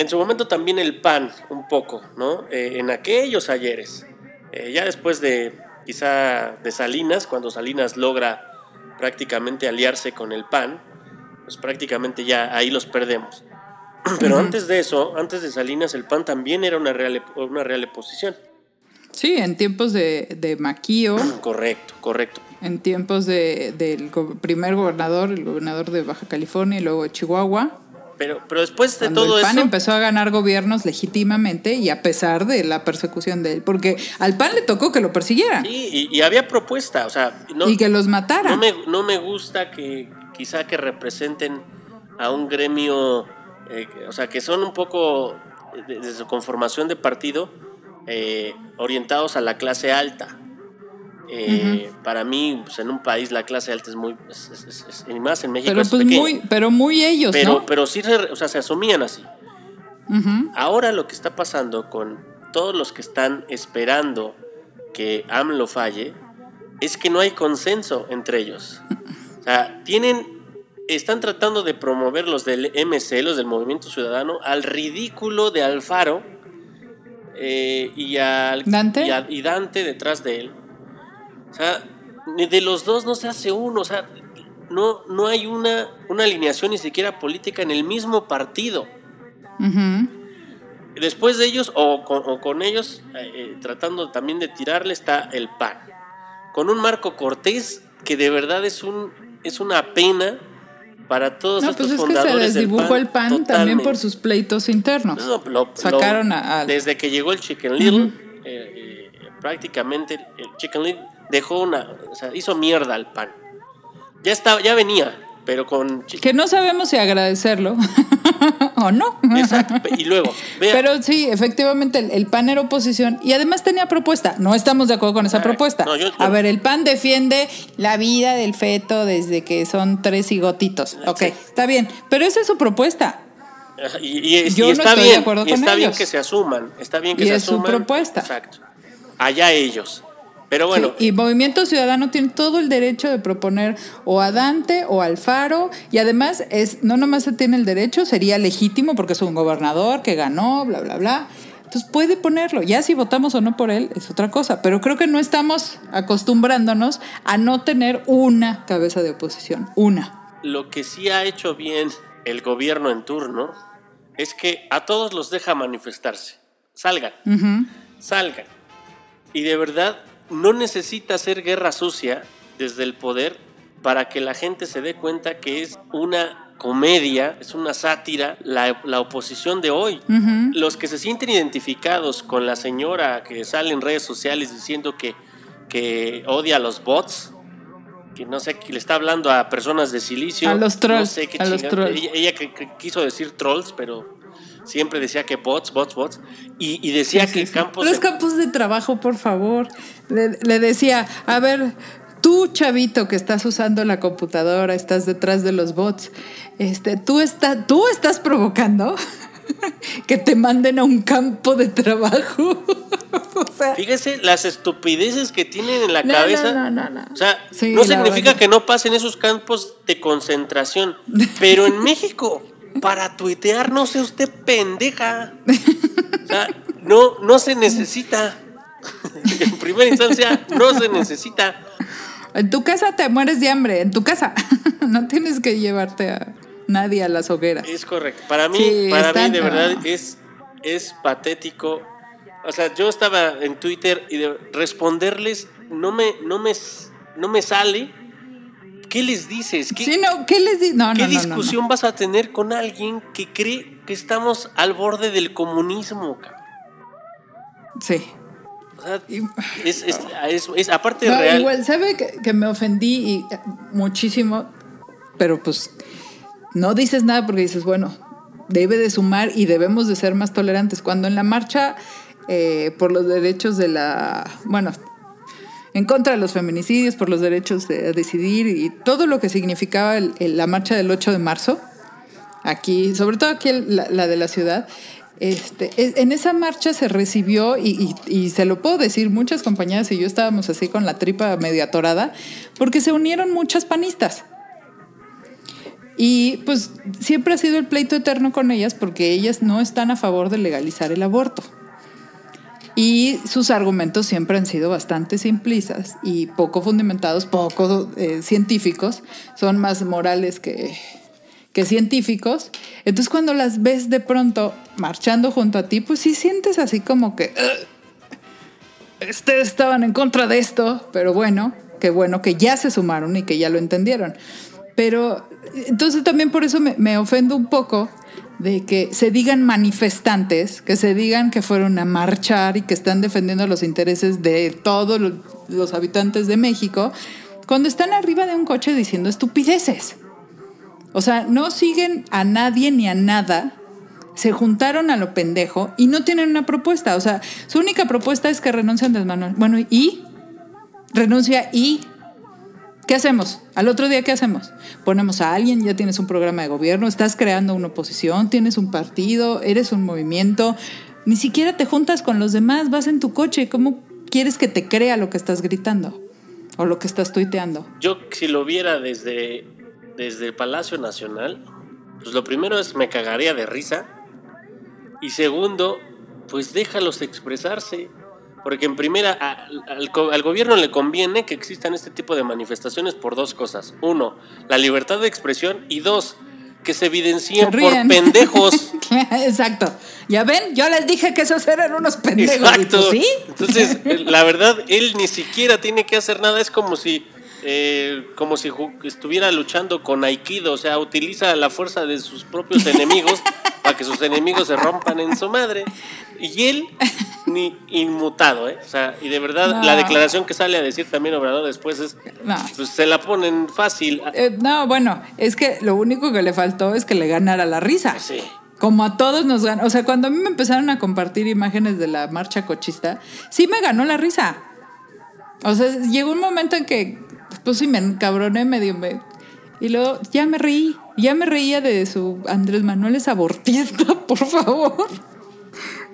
A: En su momento también el PAN, un poco, ¿no? Eh, en aquellos ayeres. Eh, ya después de, quizá, de Salinas, cuando Salinas logra prácticamente aliarse con el PAN, pues prácticamente ya ahí los perdemos. Pero antes de eso, antes de Salinas, el PAN también era una real, una real oposición.
B: Sí, en tiempos de, de Maquío,
A: Correcto, correcto.
B: en tiempos de- del primer gobernador, el gobernador de Baja California y luego de Chihuahua,
A: Pero, pero después de
B: cuando
A: todo
B: el PAN
A: eso...
B: empezó a ganar gobiernos legítimamente y a pesar de la persecución de él, porque al PAN le tocó que lo persiguieran
A: Sí, y, y había propuesta, o sea, no,
B: y que los mataran.
A: no, me, no me gusta que quizá que representen a un gremio, eh, o sea, que son un poco de, de su conformación de partido eh, orientados a la clase alta. Eh, Para mí, pues, en un país la clase alta es muy, es- es- es- es- y más en México
B: pero
A: es
B: pues muy, pero muy ellos,
A: pero,
B: ¿no?
A: pero sí, se- o sea, se asumían así. Ahora lo que está pasando con todos los que están esperando que AMLO falle es que no hay consenso entre ellos. O sea, tienen, están tratando de promover los del MC, los del Movimiento Ciudadano, al ridículo de Alfaro eh, y, al,
B: ¿Dante?
A: Y, a- y Dante detrás de él. O sea, ni de los dos no se hace uno. O sea, no, no hay una, una alineación ni siquiera política en el mismo partido. Después de ellos, o con, o con ellos, eh, eh, tratando también de tirarle, está el PAN. Con un Marco Cortés que de verdad es, un, es una pena para todos
B: No,
A: estos
B: pues es que se
A: fundadores del
B: desdibujó el PAN también por sus pleitos internos.
A: No, lo- lo-
B: Sacaron a-
A: Desde que llegó el Chicken Little, eh, eh, prácticamente el Chicken Little dejó una... O sea, hizo mierda al PAN. Ya, estaba, ya venía, pero con...
B: Que no sabemos si agradecerlo o no.
A: Exacto. Y luego, vea,
B: Pero sí, efectivamente, el, el PAN era oposición y además tenía propuesta. No estamos de acuerdo con esa
A: Ah,
B: propuesta.
A: no, yo-
B: A ver, el PAN defiende la vida del feto desde que son tres cigotitos. Ok, está bien. Pero esa es su propuesta.
A: Y,
B: Yo no estoy de
A: bien,
B: acuerdo
A: y
B: con
A: está bien
B: ellos.
A: que se asuman, está bien que
B: Y
A: se
B: es su
A: asuman.
B: propuesta.
A: Exacto. Allá ellos. Pero bueno,
B: Sí, y Movimiento Ciudadano tiene todo el derecho de proponer o a Dante o al Faro. Y además, es, no nomás se tiene el derecho, sería legítimo porque es un gobernador que ganó, bla, bla, bla. Entonces puede ponerlo. Ya si votamos o no por él es otra cosa. Pero creo que no estamos acostumbrándonos a no tener una cabeza de oposición. Una.
A: lo que sí ha hecho bien el gobierno en turno es que a todos los deja manifestarse. Salgan, salgan. Y de verdad, no necesita hacer guerra sucia desde el poder para que la gente se dé cuenta que es una comedia, es una sátira, la, la oposición de hoy. Los que se sienten identificados con la señora que sale en redes sociales diciendo que, que odia a los bots, que no sé, que le está hablando a personas de silicio.
B: A los trolls,
A: No sé qué
B: a los trolls.
A: Ella, ella quiso decir trolls, pero siempre decía que bots, bots, bots. Y, y decía
B: Sí,
A: que
B: sí.
A: Campos...
B: Los campos de trabajo, por favor. Le, le decía, a ver, tú, chavito, que estás usando la computadora, estás detrás de los bots, este, tú, está, tú estás provocando que te manden a un campo de trabajo. o sea,
A: Fíjese las estupideces que tienen en la
B: No,
A: cabeza.
B: no, no.
A: O sea,
B: Sí,
A: no significa
B: verdad.
A: que no pasen esos campos de concentración. Pero en México, para tuitear, no sé usted pendeja. O sea, no, no se necesita. En primera instancia, no se necesita.
B: en tu casa te mueres de hambre, en tu casa. no tienes que llevarte a nadie a las hogueras.
A: Es correcto. Para mí,
B: Sí,
A: para mí de verdad es, es patético. O sea, yo estaba en Twitter y de responderles no me, no me, no me sale. ¿Qué les dices? ¿Qué,
B: Sí, no, ¿qué les di? No,
A: ¿qué
B: no, no, no, no.
A: discusión vas a tener con alguien que cree que estamos al borde del comunismo? cabrón?
B: Sí.
A: O sea, es, es, es- es- aparte real.
B: igual, ¿sabe que, que me ofendí y, muchísimo? Pero pues no dices nada porque dices, bueno, debe de sumar y debemos de ser más tolerantes. Cuando en la marcha eh, por los derechos de la... Bueno, en contra de los feminicidios, por los derechos de decidir y todo lo que significaba el- la marcha del 8 de marzo, aquí, sobre todo aquí la, de la ciudad, este, es- en esa marcha se recibió, y, y- y se lo puedo decir, muchas compañeras y yo estábamos así con la tripa medio atorada, porque se unieron muchas panistas. Y pues siempre ha sido el pleito eterno con ellas porque ellas no están a favor de legalizar el aborto. Y sus argumentos siempre han sido bastante simplistas y poco fundamentados, poco eh, científicos, son más morales que, que científicos. Entonces cuando las ves de pronto marchando junto a ti, pues sí sientes así como que... "Ugh, ustedes estaban en contra de esto, pero bueno, qué bueno que ya se sumaron y que ya lo entendieron. Pero entonces también por eso me, ofendo un poco de que se digan manifestantes, que se digan que fueron a marchar y que están defendiendo los intereses de todos los, habitantes de México, cuando están arriba de un coche diciendo estupideces. O sea, no siguen a nadie ni a nada. Se juntaron a lo pendejo y no tienen una propuesta. O sea, su única propuesta es que renuncien de Manuel. Bueno, ¿y? Renuncia y. ¿Qué hacemos? Al otro día, ¿qué hacemos? Ponemos a alguien, ya tienes un programa de gobierno, estás creando una oposición, tienes un partido, eres un movimiento, ni siquiera te juntas con los demás, vas en tu coche, ¿cómo quieres que te crea lo que estás gritando o lo que estás tuiteando?
A: Yo si lo viera desde, desde el Palacio Nacional, pues lo primero es me cagaría de risa. Y segundo, pues déjalos expresarse. Porque en primera, al, co- al gobierno le conviene que existan este tipo de manifestaciones por dos cosas. Uno, la libertad de expresión. Y dos, que se evidencien
B: Se
A: por pendejos.
B: Exacto. Ya ven, yo les dije que esos eran unos pendejos.
A: Exacto.
B: ¿sí?
A: Entonces, la verdad, él ni siquiera tiene que hacer nada. Es como si, eh, como si estuviera luchando con Aikido. O sea, utiliza la fuerza de sus propios enemigos para que sus enemigos se rompan en su madre. Y él, ni inmutado, ¿eh? O sea, y de verdad,
B: No.
A: la declaración que sale a decir también Obrador después es,
B: No.
A: pues se la ponen fácil.
B: Eh, no, bueno, es que lo único que le faltó es que le ganara la risa.
A: Sí.
B: Como a todos nos ganó. O sea, cuando a mí me empezaron a compartir imágenes de la marcha cochista, sí me ganó la risa. O sea, llegó un momento en que, pues sí, me encabroné medio. Me, y luego ya me reí. Ya me reía de su Andrés Manuel es abortista, por favor.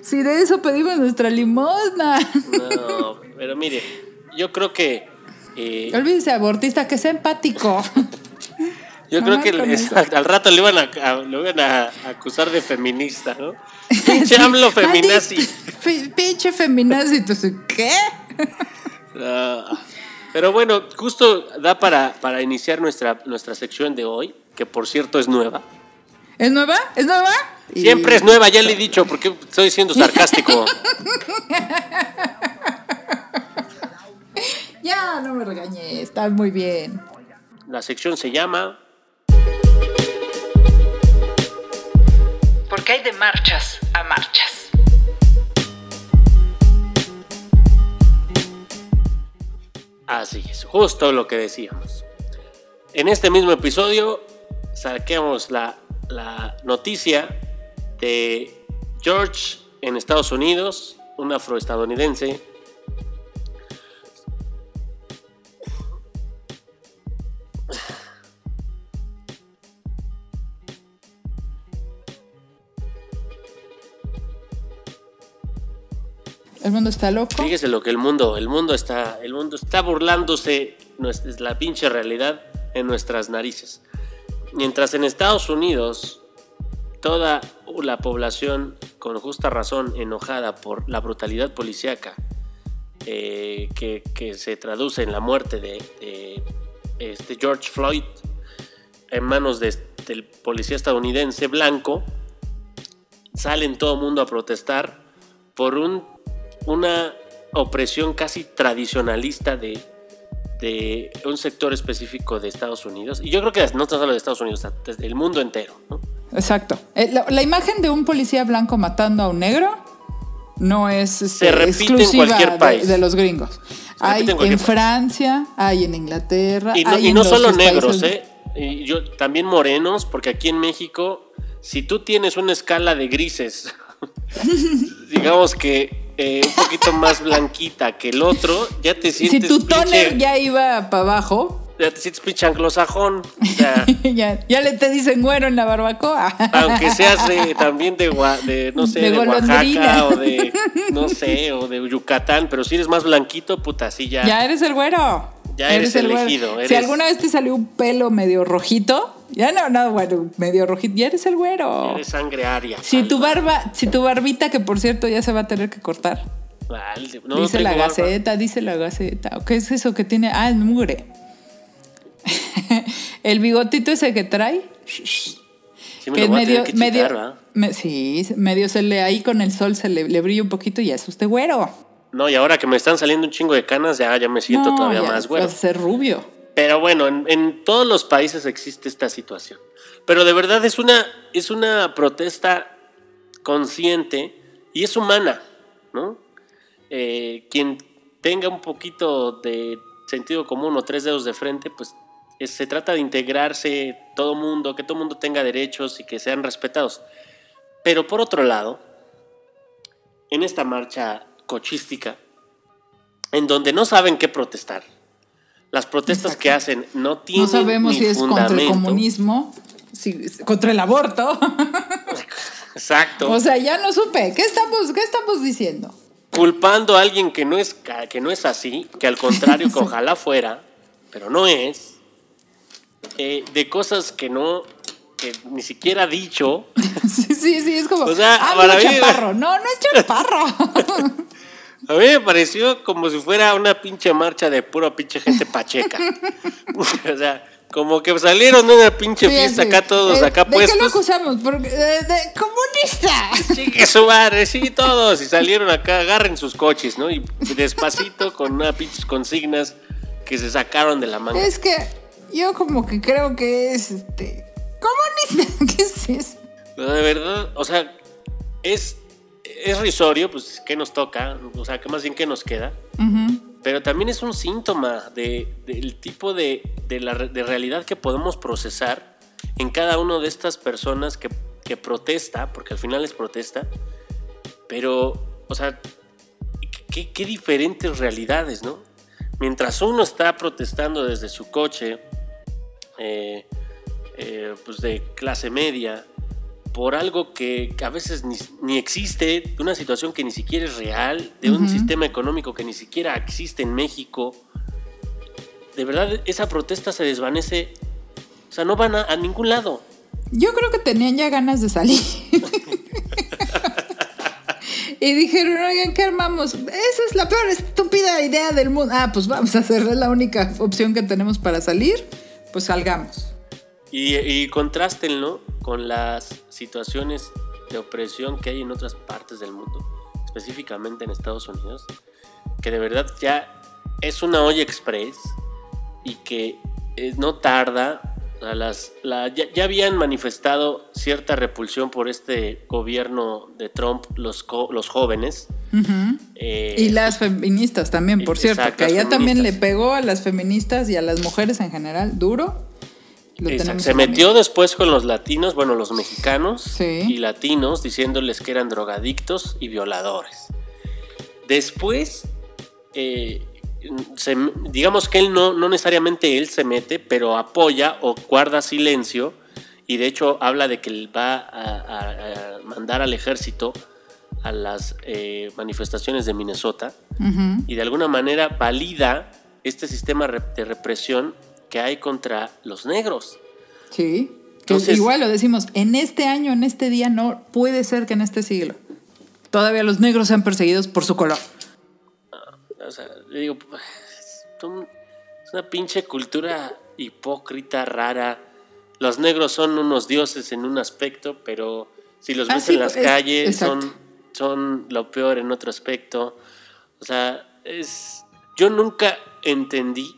B: Si de eso pedimos nuestra limosna.
A: No, pero mire, yo creo que... eh,
B: Olvídese, abortista, que sea empático.
A: Yo creo que al rato le iban a, a- lo iban a acusar de feminista, ¿no? Pinche. AMLO feminazi.
B: Pinche feminazi. Entonces, ¿qué?
A: Pero bueno, justo da para, para iniciar nuestra, nuestra sección de hoy, que por cierto es nueva.
B: ¿Es nueva? ¿Es nueva? Y-
A: Siempre es nueva, ya le he dicho, porque estoy siendo sarcástico.
B: No, no me regañé, está muy bien.
A: La sección se llama
C: Porque hay de marchas a marchas.
A: Así es, justo lo que decíamos. En este mismo episodio saquemos la, la noticia de George en Estados Unidos, un afroestadounidense.
B: El mundo está loco.
A: Fíjese lo que el mundo, el mundo está, el mundo está burlándose, es la pinche realidad en nuestras narices. Mientras en Estados Unidos toda la población con justa razón enojada por la brutalidad policíaca eh, que, se traduce en la muerte de, este George Floyd en manos de- del policía estadounidense blanco, salen todo el mundo a protestar por un, una opresión casi tradicionalista de, de un sector específico de Estados Unidos. Y yo creo que no solo de Estados Unidos, del mundo entero. ¿no?
B: Exacto. Eh, La, la imagen de un policía blanco matando a un negro no es este,
A: Se repite en
B: exclusiva
A: cualquier
B: de-
A: país.
B: De, los gringos. Hay
A: en
B: en,
A: país.
B: Francia, hay en Inglaterra.
A: Y no,
B: hay
A: y
B: en
A: no
B: los
A: solo
B: países-
A: negros, ¿eh? Y yo, también morenos, porque aquí en México, si tú tienes una escala de grises, digamos que eh, un poquito más blanquita que el otro, ya te
B: Si
A: sientes
B: tu toner
A: pinche-
B: ya iba para abajo,
A: ya te sientes pinche anglosajón. O sea,
B: ya, ya le te dicen güero en la barbacoa.
A: aunque seas de- también de, no sé,
B: De.
A: Oaxaca o de, no sé, o de Yucatán, pero si eres más blanquito, puta, sí ya.
B: Ya eres el güero.
A: Ya eres
B: el güero.
A: elegido,
B: Si alguna vez te salió un pelo medio rojito, ya no, no, bueno, medio rojito, ya eres el güero.
A: Eres sangre aria.
B: Si tu barba, si tu barbita, que por cierto ya se va a tener que cortar.
A: Vale, no
B: dice la
A: barba.
B: gaceta, dice la gaceta. ¿Qué es eso que tiene? Ah, es mugre. el bigotito ese que trae.
A: Sí me
B: que medio,
A: que
B: medio, me- sí, medio se le ahí con el sol se le, le brilla un poquito y es usted güero.
A: No, y ahora que me están saliendo un chingo de canas, ya, ya me siento
B: No,
A: todavía
B: ya
A: más güero.
B: vas a ser rubio.
A: Pero bueno, en, todos los países existe esta situación. Pero de verdad es una, es una protesta consciente y es humana, ¿no? Eh, quien tenga un poquito de sentido común o tres dedos de frente, pues es- se trata de integrarse todo mundo, que todo mundo tenga derechos y que sean respetados. Pero por otro lado, en esta marcha cochística, en donde no saben qué protestar, las protestas que hacen no tienen
B: No sabemos
A: ni
B: si es contra el comunismo, si, contra el aborto.
A: Exacto.
B: o sea, ya no supe. ¿Qué estamos, qué estamos diciendo?
A: culpando a alguien que no es que no es así, que al contrario que ojalá fuera, pero no es, eh, de cosas que no que ni siquiera ha dicho.
B: Sí, sí, sí, es como.
A: O sea,
B: ah,
A: para mí-
B: chaparro. No, no es chaparro.
A: A mí me pareció como si fuera una pinche marcha de pura pinche gente pacheca. o sea, como que salieron de una pinche
B: Sí,
A: fiesta
B: sí.
A: acá todos
B: Eh,
A: acá
B: ¿De qué lo
A: puestos.
B: acusamos? Porque, eh, de comunista.
A: Sí, que su madre, sí, todos. Y salieron acá, agarren sus coches, ¿no? Y despacito con unas pinches consignas que se sacaron de la manga.
B: Es que yo como que creo que es este. Comunista. ¿Qué es eso?
A: Pero de verdad, o sea, es, es risorio, pues, ¿qué nos toca? O sea, que más bien, ¿qué nos queda? Pero también es un síntoma de, del tipo de, de, la, de realidad que podemos procesar en cada una de estas personas que, que protesta, porque al final es protesta, pero, o sea, qué, qué diferentes realidades, ¿no? Mientras uno está protestando desde su coche, eh, eh, pues de clase media, por algo que, a veces ni, ni existe, de una situación que ni siquiera es real, de un sistema económico que ni siquiera existe en México. De verdad, esa protesta se desvanece. O sea, no van a, a ningún lado.
B: Yo creo que tenían ya ganas de salir. y dijeron, oigan, ¿qué armamos? Esa es la peor estúpida idea del mundo. Ah, pues vamos a hacer la única opción que tenemos para salir. Pues salgamos.
A: Y, y contrástenlo con las situaciones de opresión que hay en otras partes del mundo, específicamente en Estados Unidos, que de verdad ya es una olla express y que eh, no tarda. A las, la- ya, ya habían manifestado cierta repulsión por este gobierno de Trump los, los jóvenes. Eh,
B: Y las feministas también, por cierto, que allá también le pegó a las feministas y a las mujeres en general, duro. Lo tenemos
A: Se metió después con los latinos, bueno, los mexicanos
B: Sí.
A: y latinos, diciéndoles que eran drogadictos y violadores. Después, eh, se- digamos que él no, no necesariamente él se mete, pero apoya o guarda silencio y de hecho habla de que va a, a- a mandar al ejército a las eh, manifestaciones de Minnesota y de alguna manera valida este sistema de represión que hay contra los negros.
B: Sí. Que
A: Entonces-
B: igual lo decimos, en este año, en este día, no puede ser que en este siglo todavía los negros sean perseguidos por su color.
A: O sea, le digo, es un- es una pinche cultura hipócrita, rara. Los negros son unos dioses en un aspecto, pero si los
B: Ah,
A: ves
B: sí,
A: en las
B: es-
A: calles
B: exacto.
A: son, son lo peor en otro aspecto. O sea, es, yo nunca entendí,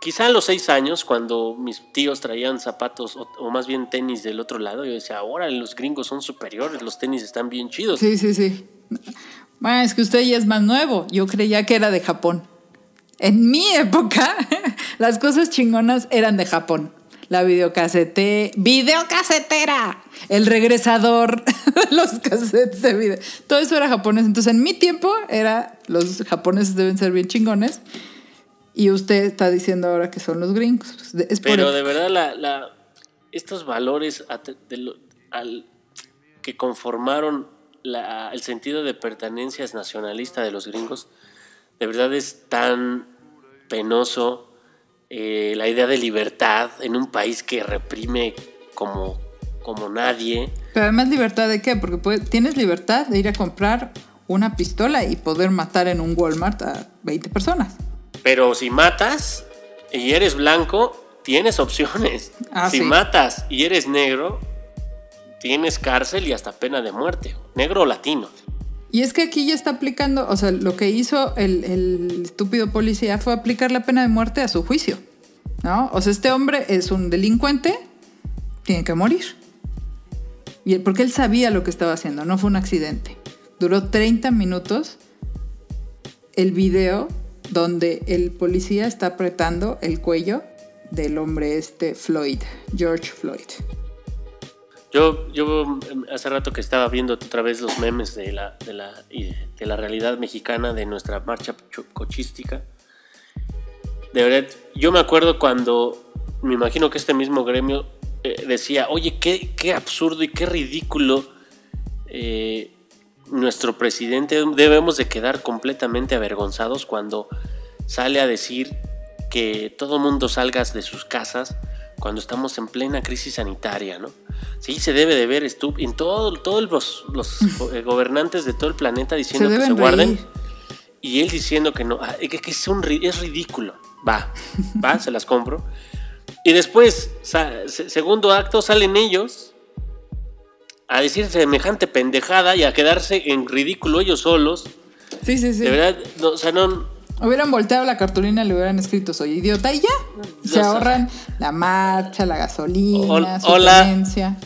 A: quizá a los seis años, cuando mis tíos traían zapatos o, o más bien tenis del otro lado, yo decía, ahora los gringos son superiores, los tenis están bien chidos.
B: Sí, sí, sí. Bueno, es que usted ya es más nuevo. Yo creía que era de Japón. En mi época, las cosas chingonas eran de Japón. La videocasete, videocasetera, el regresador, los cassettes de video. Todo eso era japonés. Entonces, en mi tiempo, era los japoneses deben ser bien chingones. Y usted está diciendo ahora que son los gringos. Pues, es
A: Pero de verdad, la, la- estos valores at- de lo- al- que conformaron la- el sentido de pertenencia nacionalista de los gringos, de verdad es tan penoso. eh, la idea de libertad en un país que reprime como, como nadie.
B: Pero además libertad de qué? Porque puede- tienes libertad de ir a comprar una pistola y poder matar en un Walmart a 20 personas.
A: Pero si matas y eres blanco, tienes opciones.
B: Ah,
A: si
B: sí.
A: matas y eres negro, tienes cárcel y hasta pena de muerte. Negro o latino.
B: Y es que aquí ya está aplicando, o sea, lo que hizo el, el estúpido policía fue aplicar la pena de muerte a su juicio. ¿No? O sea, este hombre es un delincuente, tiene que morir. Y él- porque él sabía lo que estaba haciendo, no fue un accidente. Duró 30 minutos el video donde el policía está apretando el cuello del hombre este Floyd, George Floyd.
A: Yo, yo hace rato que estaba viendo otra vez los memes de la, de la, de la realidad mexicana de nuestra marcha cochística. De verdad, yo me acuerdo cuando, me imagino que este mismo gremio eh, decía, oye, qué, qué absurdo y qué ridículo eh, nuestro presidente, debemos de quedar completamente avergonzados cuando sale a decir que todo mundo salga de sus casas cuando estamos en plena crisis sanitaria, ¿no? Sí, se debe de ver en todo, todos los, los eh, gobernantes de todo el planeta diciendo
B: Se
A: que se guarden
B: reír.
A: y él diciendo que no, ah, que, es, un ri- es ridículo. Va, va, se las compro. Y después, segundo acto, salen ellos a decir semejante pendejada y a quedarse en ridículo ellos solos.
B: Sí, sí, sí.
A: De verdad, no, o sea, no,
B: Hubieran volteado la cartulina y le hubieran escrito soy idiota y ya. Se ahorran la marcha, la gasolina,
A: Hol-
B: su
A: hola.
B: tenencia.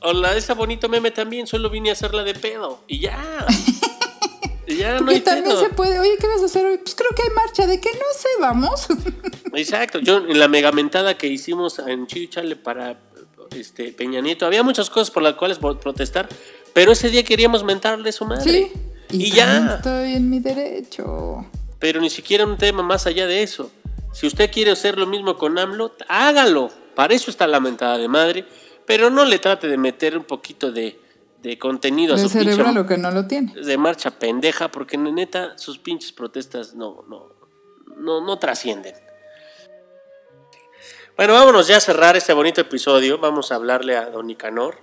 A: Hola, esa bonito meme también, solo vine a hacerla de pedo. Y ya. Y ya no hay
B: también
A: pedo.
B: se puede, oye, ¿qué vas a hacer hoy? Pues creo que hay marcha, ¿de qué no sé? Vamos.
A: Exacto. Yo en la megamentada que hicimos en Chile para este, Peña Nieto, había muchas cosas por las cuales protestar, pero ese día queríamos mentarle su madre.
B: sí. Y,
A: Y ya.
B: estoy en mi derecho.
A: Pero ni siquiera un tema más allá de eso. Si usted quiere hacer lo mismo con AMLO, hágalo. Para eso está la mentada de madre. Pero no le trate de meter un poquito de, de contenido a
B: De
A: su pinche
B: lo que no lo tiene.
A: de marcha pendeja, porque neta, sus pinches protestas no, no, no, no trascienden. Bueno, vámonos ya a cerrar este bonito episodio. Vamos a hablarle a Don Nicanor,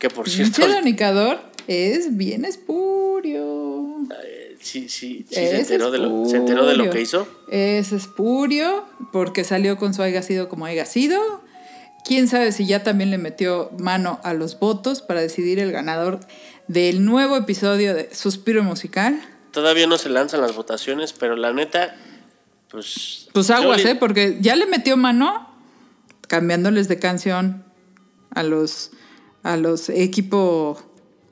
A: que por cierto,
B: Pinche donicador es bien espurio.
A: sí, sí, sí se, enteró de lo, se enteró de lo que hizo.
B: Es espurio porque salió con su haya sido como haya sido. Quién sabe si ya también le metió mano a los votos para decidir el ganador del nuevo episodio de Suspiro Musical.
A: Todavía no se lanzan las votaciones, pero la neta, pues.
B: Pues
A: yo
B: aguas, ¿eh? Porque ya le metió mano cambiándoles de canción a los, a los equipo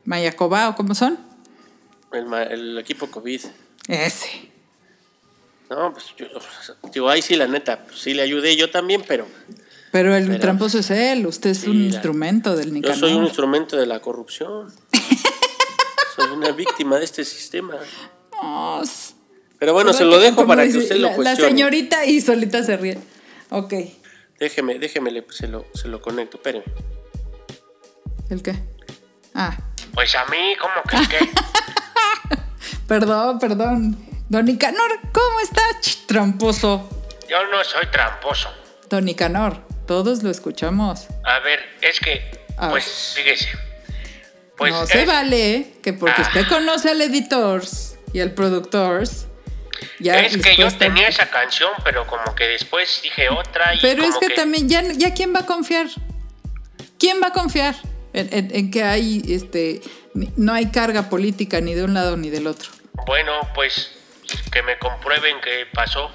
B: Mayacoba o cómo son.
A: El, el equipo COVID.
B: Ese.
A: No, pues yo, digo, ahí sí, la neta, pues sí le ayudé yo también, pero
B: Pero el
A: Pero-
B: tramposo es él, usted es
A: Sí,
B: un
A: la-
B: instrumento del
A: yo
B: Nicanor.
A: soy un instrumento de la corrupción. soy una víctima de este sistema.
B: Oh,
A: Pero bueno, se
B: ¿verdad
A: lo dejo para que usted lo
B: la, la
A: cuestione.
B: señorita y solita se ríe. Ok.
A: Déjeme, déjeme, se lo, se lo conecto, espéreme.
B: ¿El qué? Ah,
A: Pues a mí, ¿cómo que qué?
B: perdón, perdón. Don Nicanor, ¿cómo está? Ch, tramposo.
A: Yo no soy tramposo.
B: Don Nicanor, todos lo escuchamos.
A: A ver, es que,
B: A
A: pues, fíjese. Pues
B: no se vale que porque
A: Ah.
B: usted conoce al editor y al productor, ya
A: es que yo tenía esa canción, pero como que después dije otra y
B: Pero es que, también, ya, ya quién va a confiar. ¿Quién va a confiar en, en- en que hay, este, no hay carga política ni de un lado ni del otro?
A: Bueno, pues que me comprueben que pasó.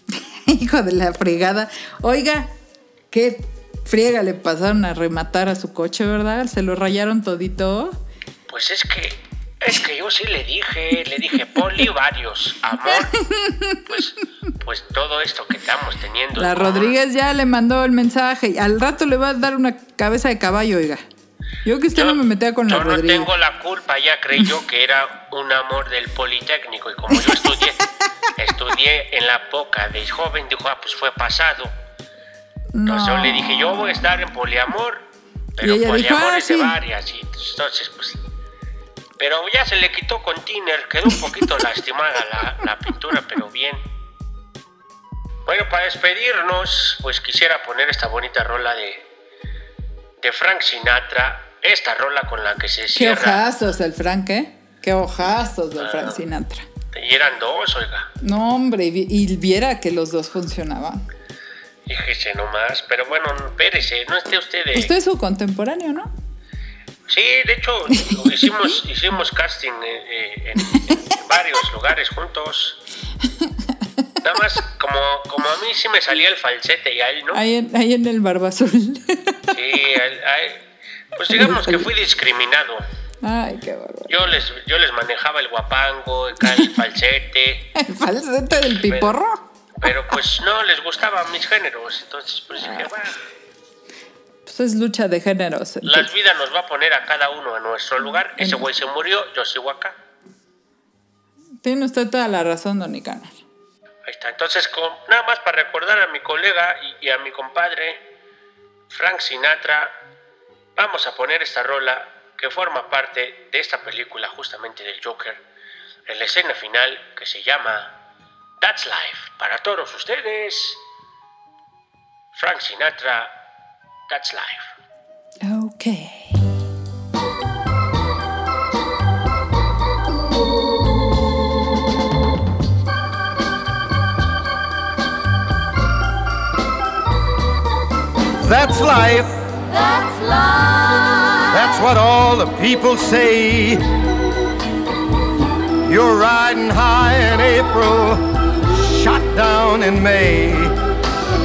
B: Hijo de la fregada. Oiga, qué friega le pasaron a rematar a su coche, ¿verdad? Se lo rayaron todito.
A: Pues es que, es que yo sí le dije, le dije, Poli, varios, amor, pues, pues todo esto que estamos teniendo.
B: La. Rodríguez ya le mandó el mensaje. y Al rato le va a dar una cabeza de caballo, oiga. Yo que usted no me metía con la
A: yo no
B: Rodríguez.
A: tengo la culpa, ella creyó que era un amor del Politécnico y como yo estudié, estudié en la poca de joven, dijo, ah, pues fue pasado. Entonces yo le dije, yo voy a estar en poliamor, pero
B: dijo,
A: poliamor
B: "Ah,
A: es de
B: sí".
A: varias. Y entonces, pues... Pero ya se le quitó con tiner, quedó un poquito lastimada la, la pintura, pero bien. Bueno, para despedirnos, pues quisiera poner esta bonita rola de, de Frank Sinatra, esta rola con la que se
B: Qué
A: cierra.
B: ojazos el Frank, ¿eh? Qué ojazos del
A: Ah.
B: Frank Sinatra.
A: Y eran dos, oiga.
B: No, hombre, y viera que los dos funcionaban.
A: Fíjese nomás, pero bueno, espérese, no esté usted de...
B: Usted es su contemporáneo, ¿no?
A: Sí, de hecho, hicimos, hicimos casting eh, eh, en, en varios lugares juntos. Nada más, como, como a mí sí me salía el falsete y a él no.
B: Ahí en, ahí en el Barba Azul.
A: Sí, a él- a él- pues digamos que fui discriminado.
B: Ay, qué bárbaro.
A: Yo les, yo les manejaba el guapango, el falsete,
B: El falsete del piporro.
A: pero pues no les gustaban mis géneros. Entonces, pues dije, "Bah,
B: Pues es lucha de géneros.
A: la vida nos va a poner a cada uno en nuestro lugar. Ese güey se murió, yo sigo acá.
B: Tiene usted toda la razón, don Nicanor.
A: Ahí está. Entonces, con- nada más para recordar a mi colega y, y a mi compadre, Frank Sinatra, vamos a poner esta rola que forma parte de esta película justamente del Joker, en la escena final que se llama That's Life. Para todos ustedes, Frank Sinatra, That's Life.
B: Ok.
G: That's life.
E: That's life.
G: That's what all the people say. You're riding high in April, shot down in May.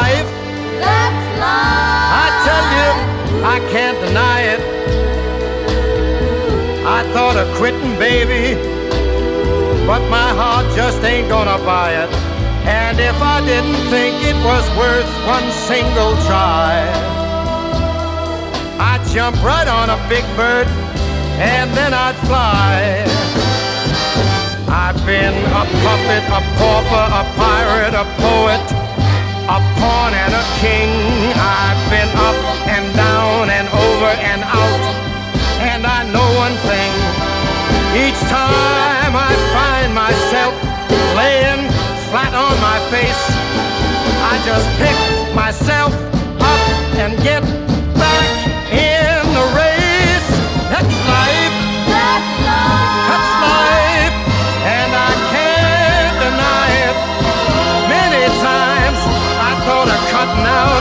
G: life.
E: That's life.
G: I tell you, I can't deny it. I I thought of quitting, baby, but my heart just ain't gonna buy it. And if I didn't think it was worth one single try, I'd jump right on a big bird and then I'd fly. I've been a puppet, a pauper, a pirate, a poet, a pawn and a king. I've been up and down and over and out. And I know one thing. Each time I find myself laying flat on my face, I just pick myself up and get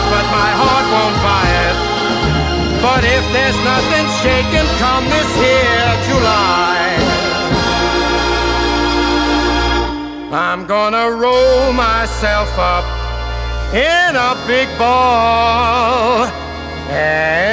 G: but my heart won't buy it. But if there's nothing shaking come this here July, I'm gonna roll myself up in a big ball and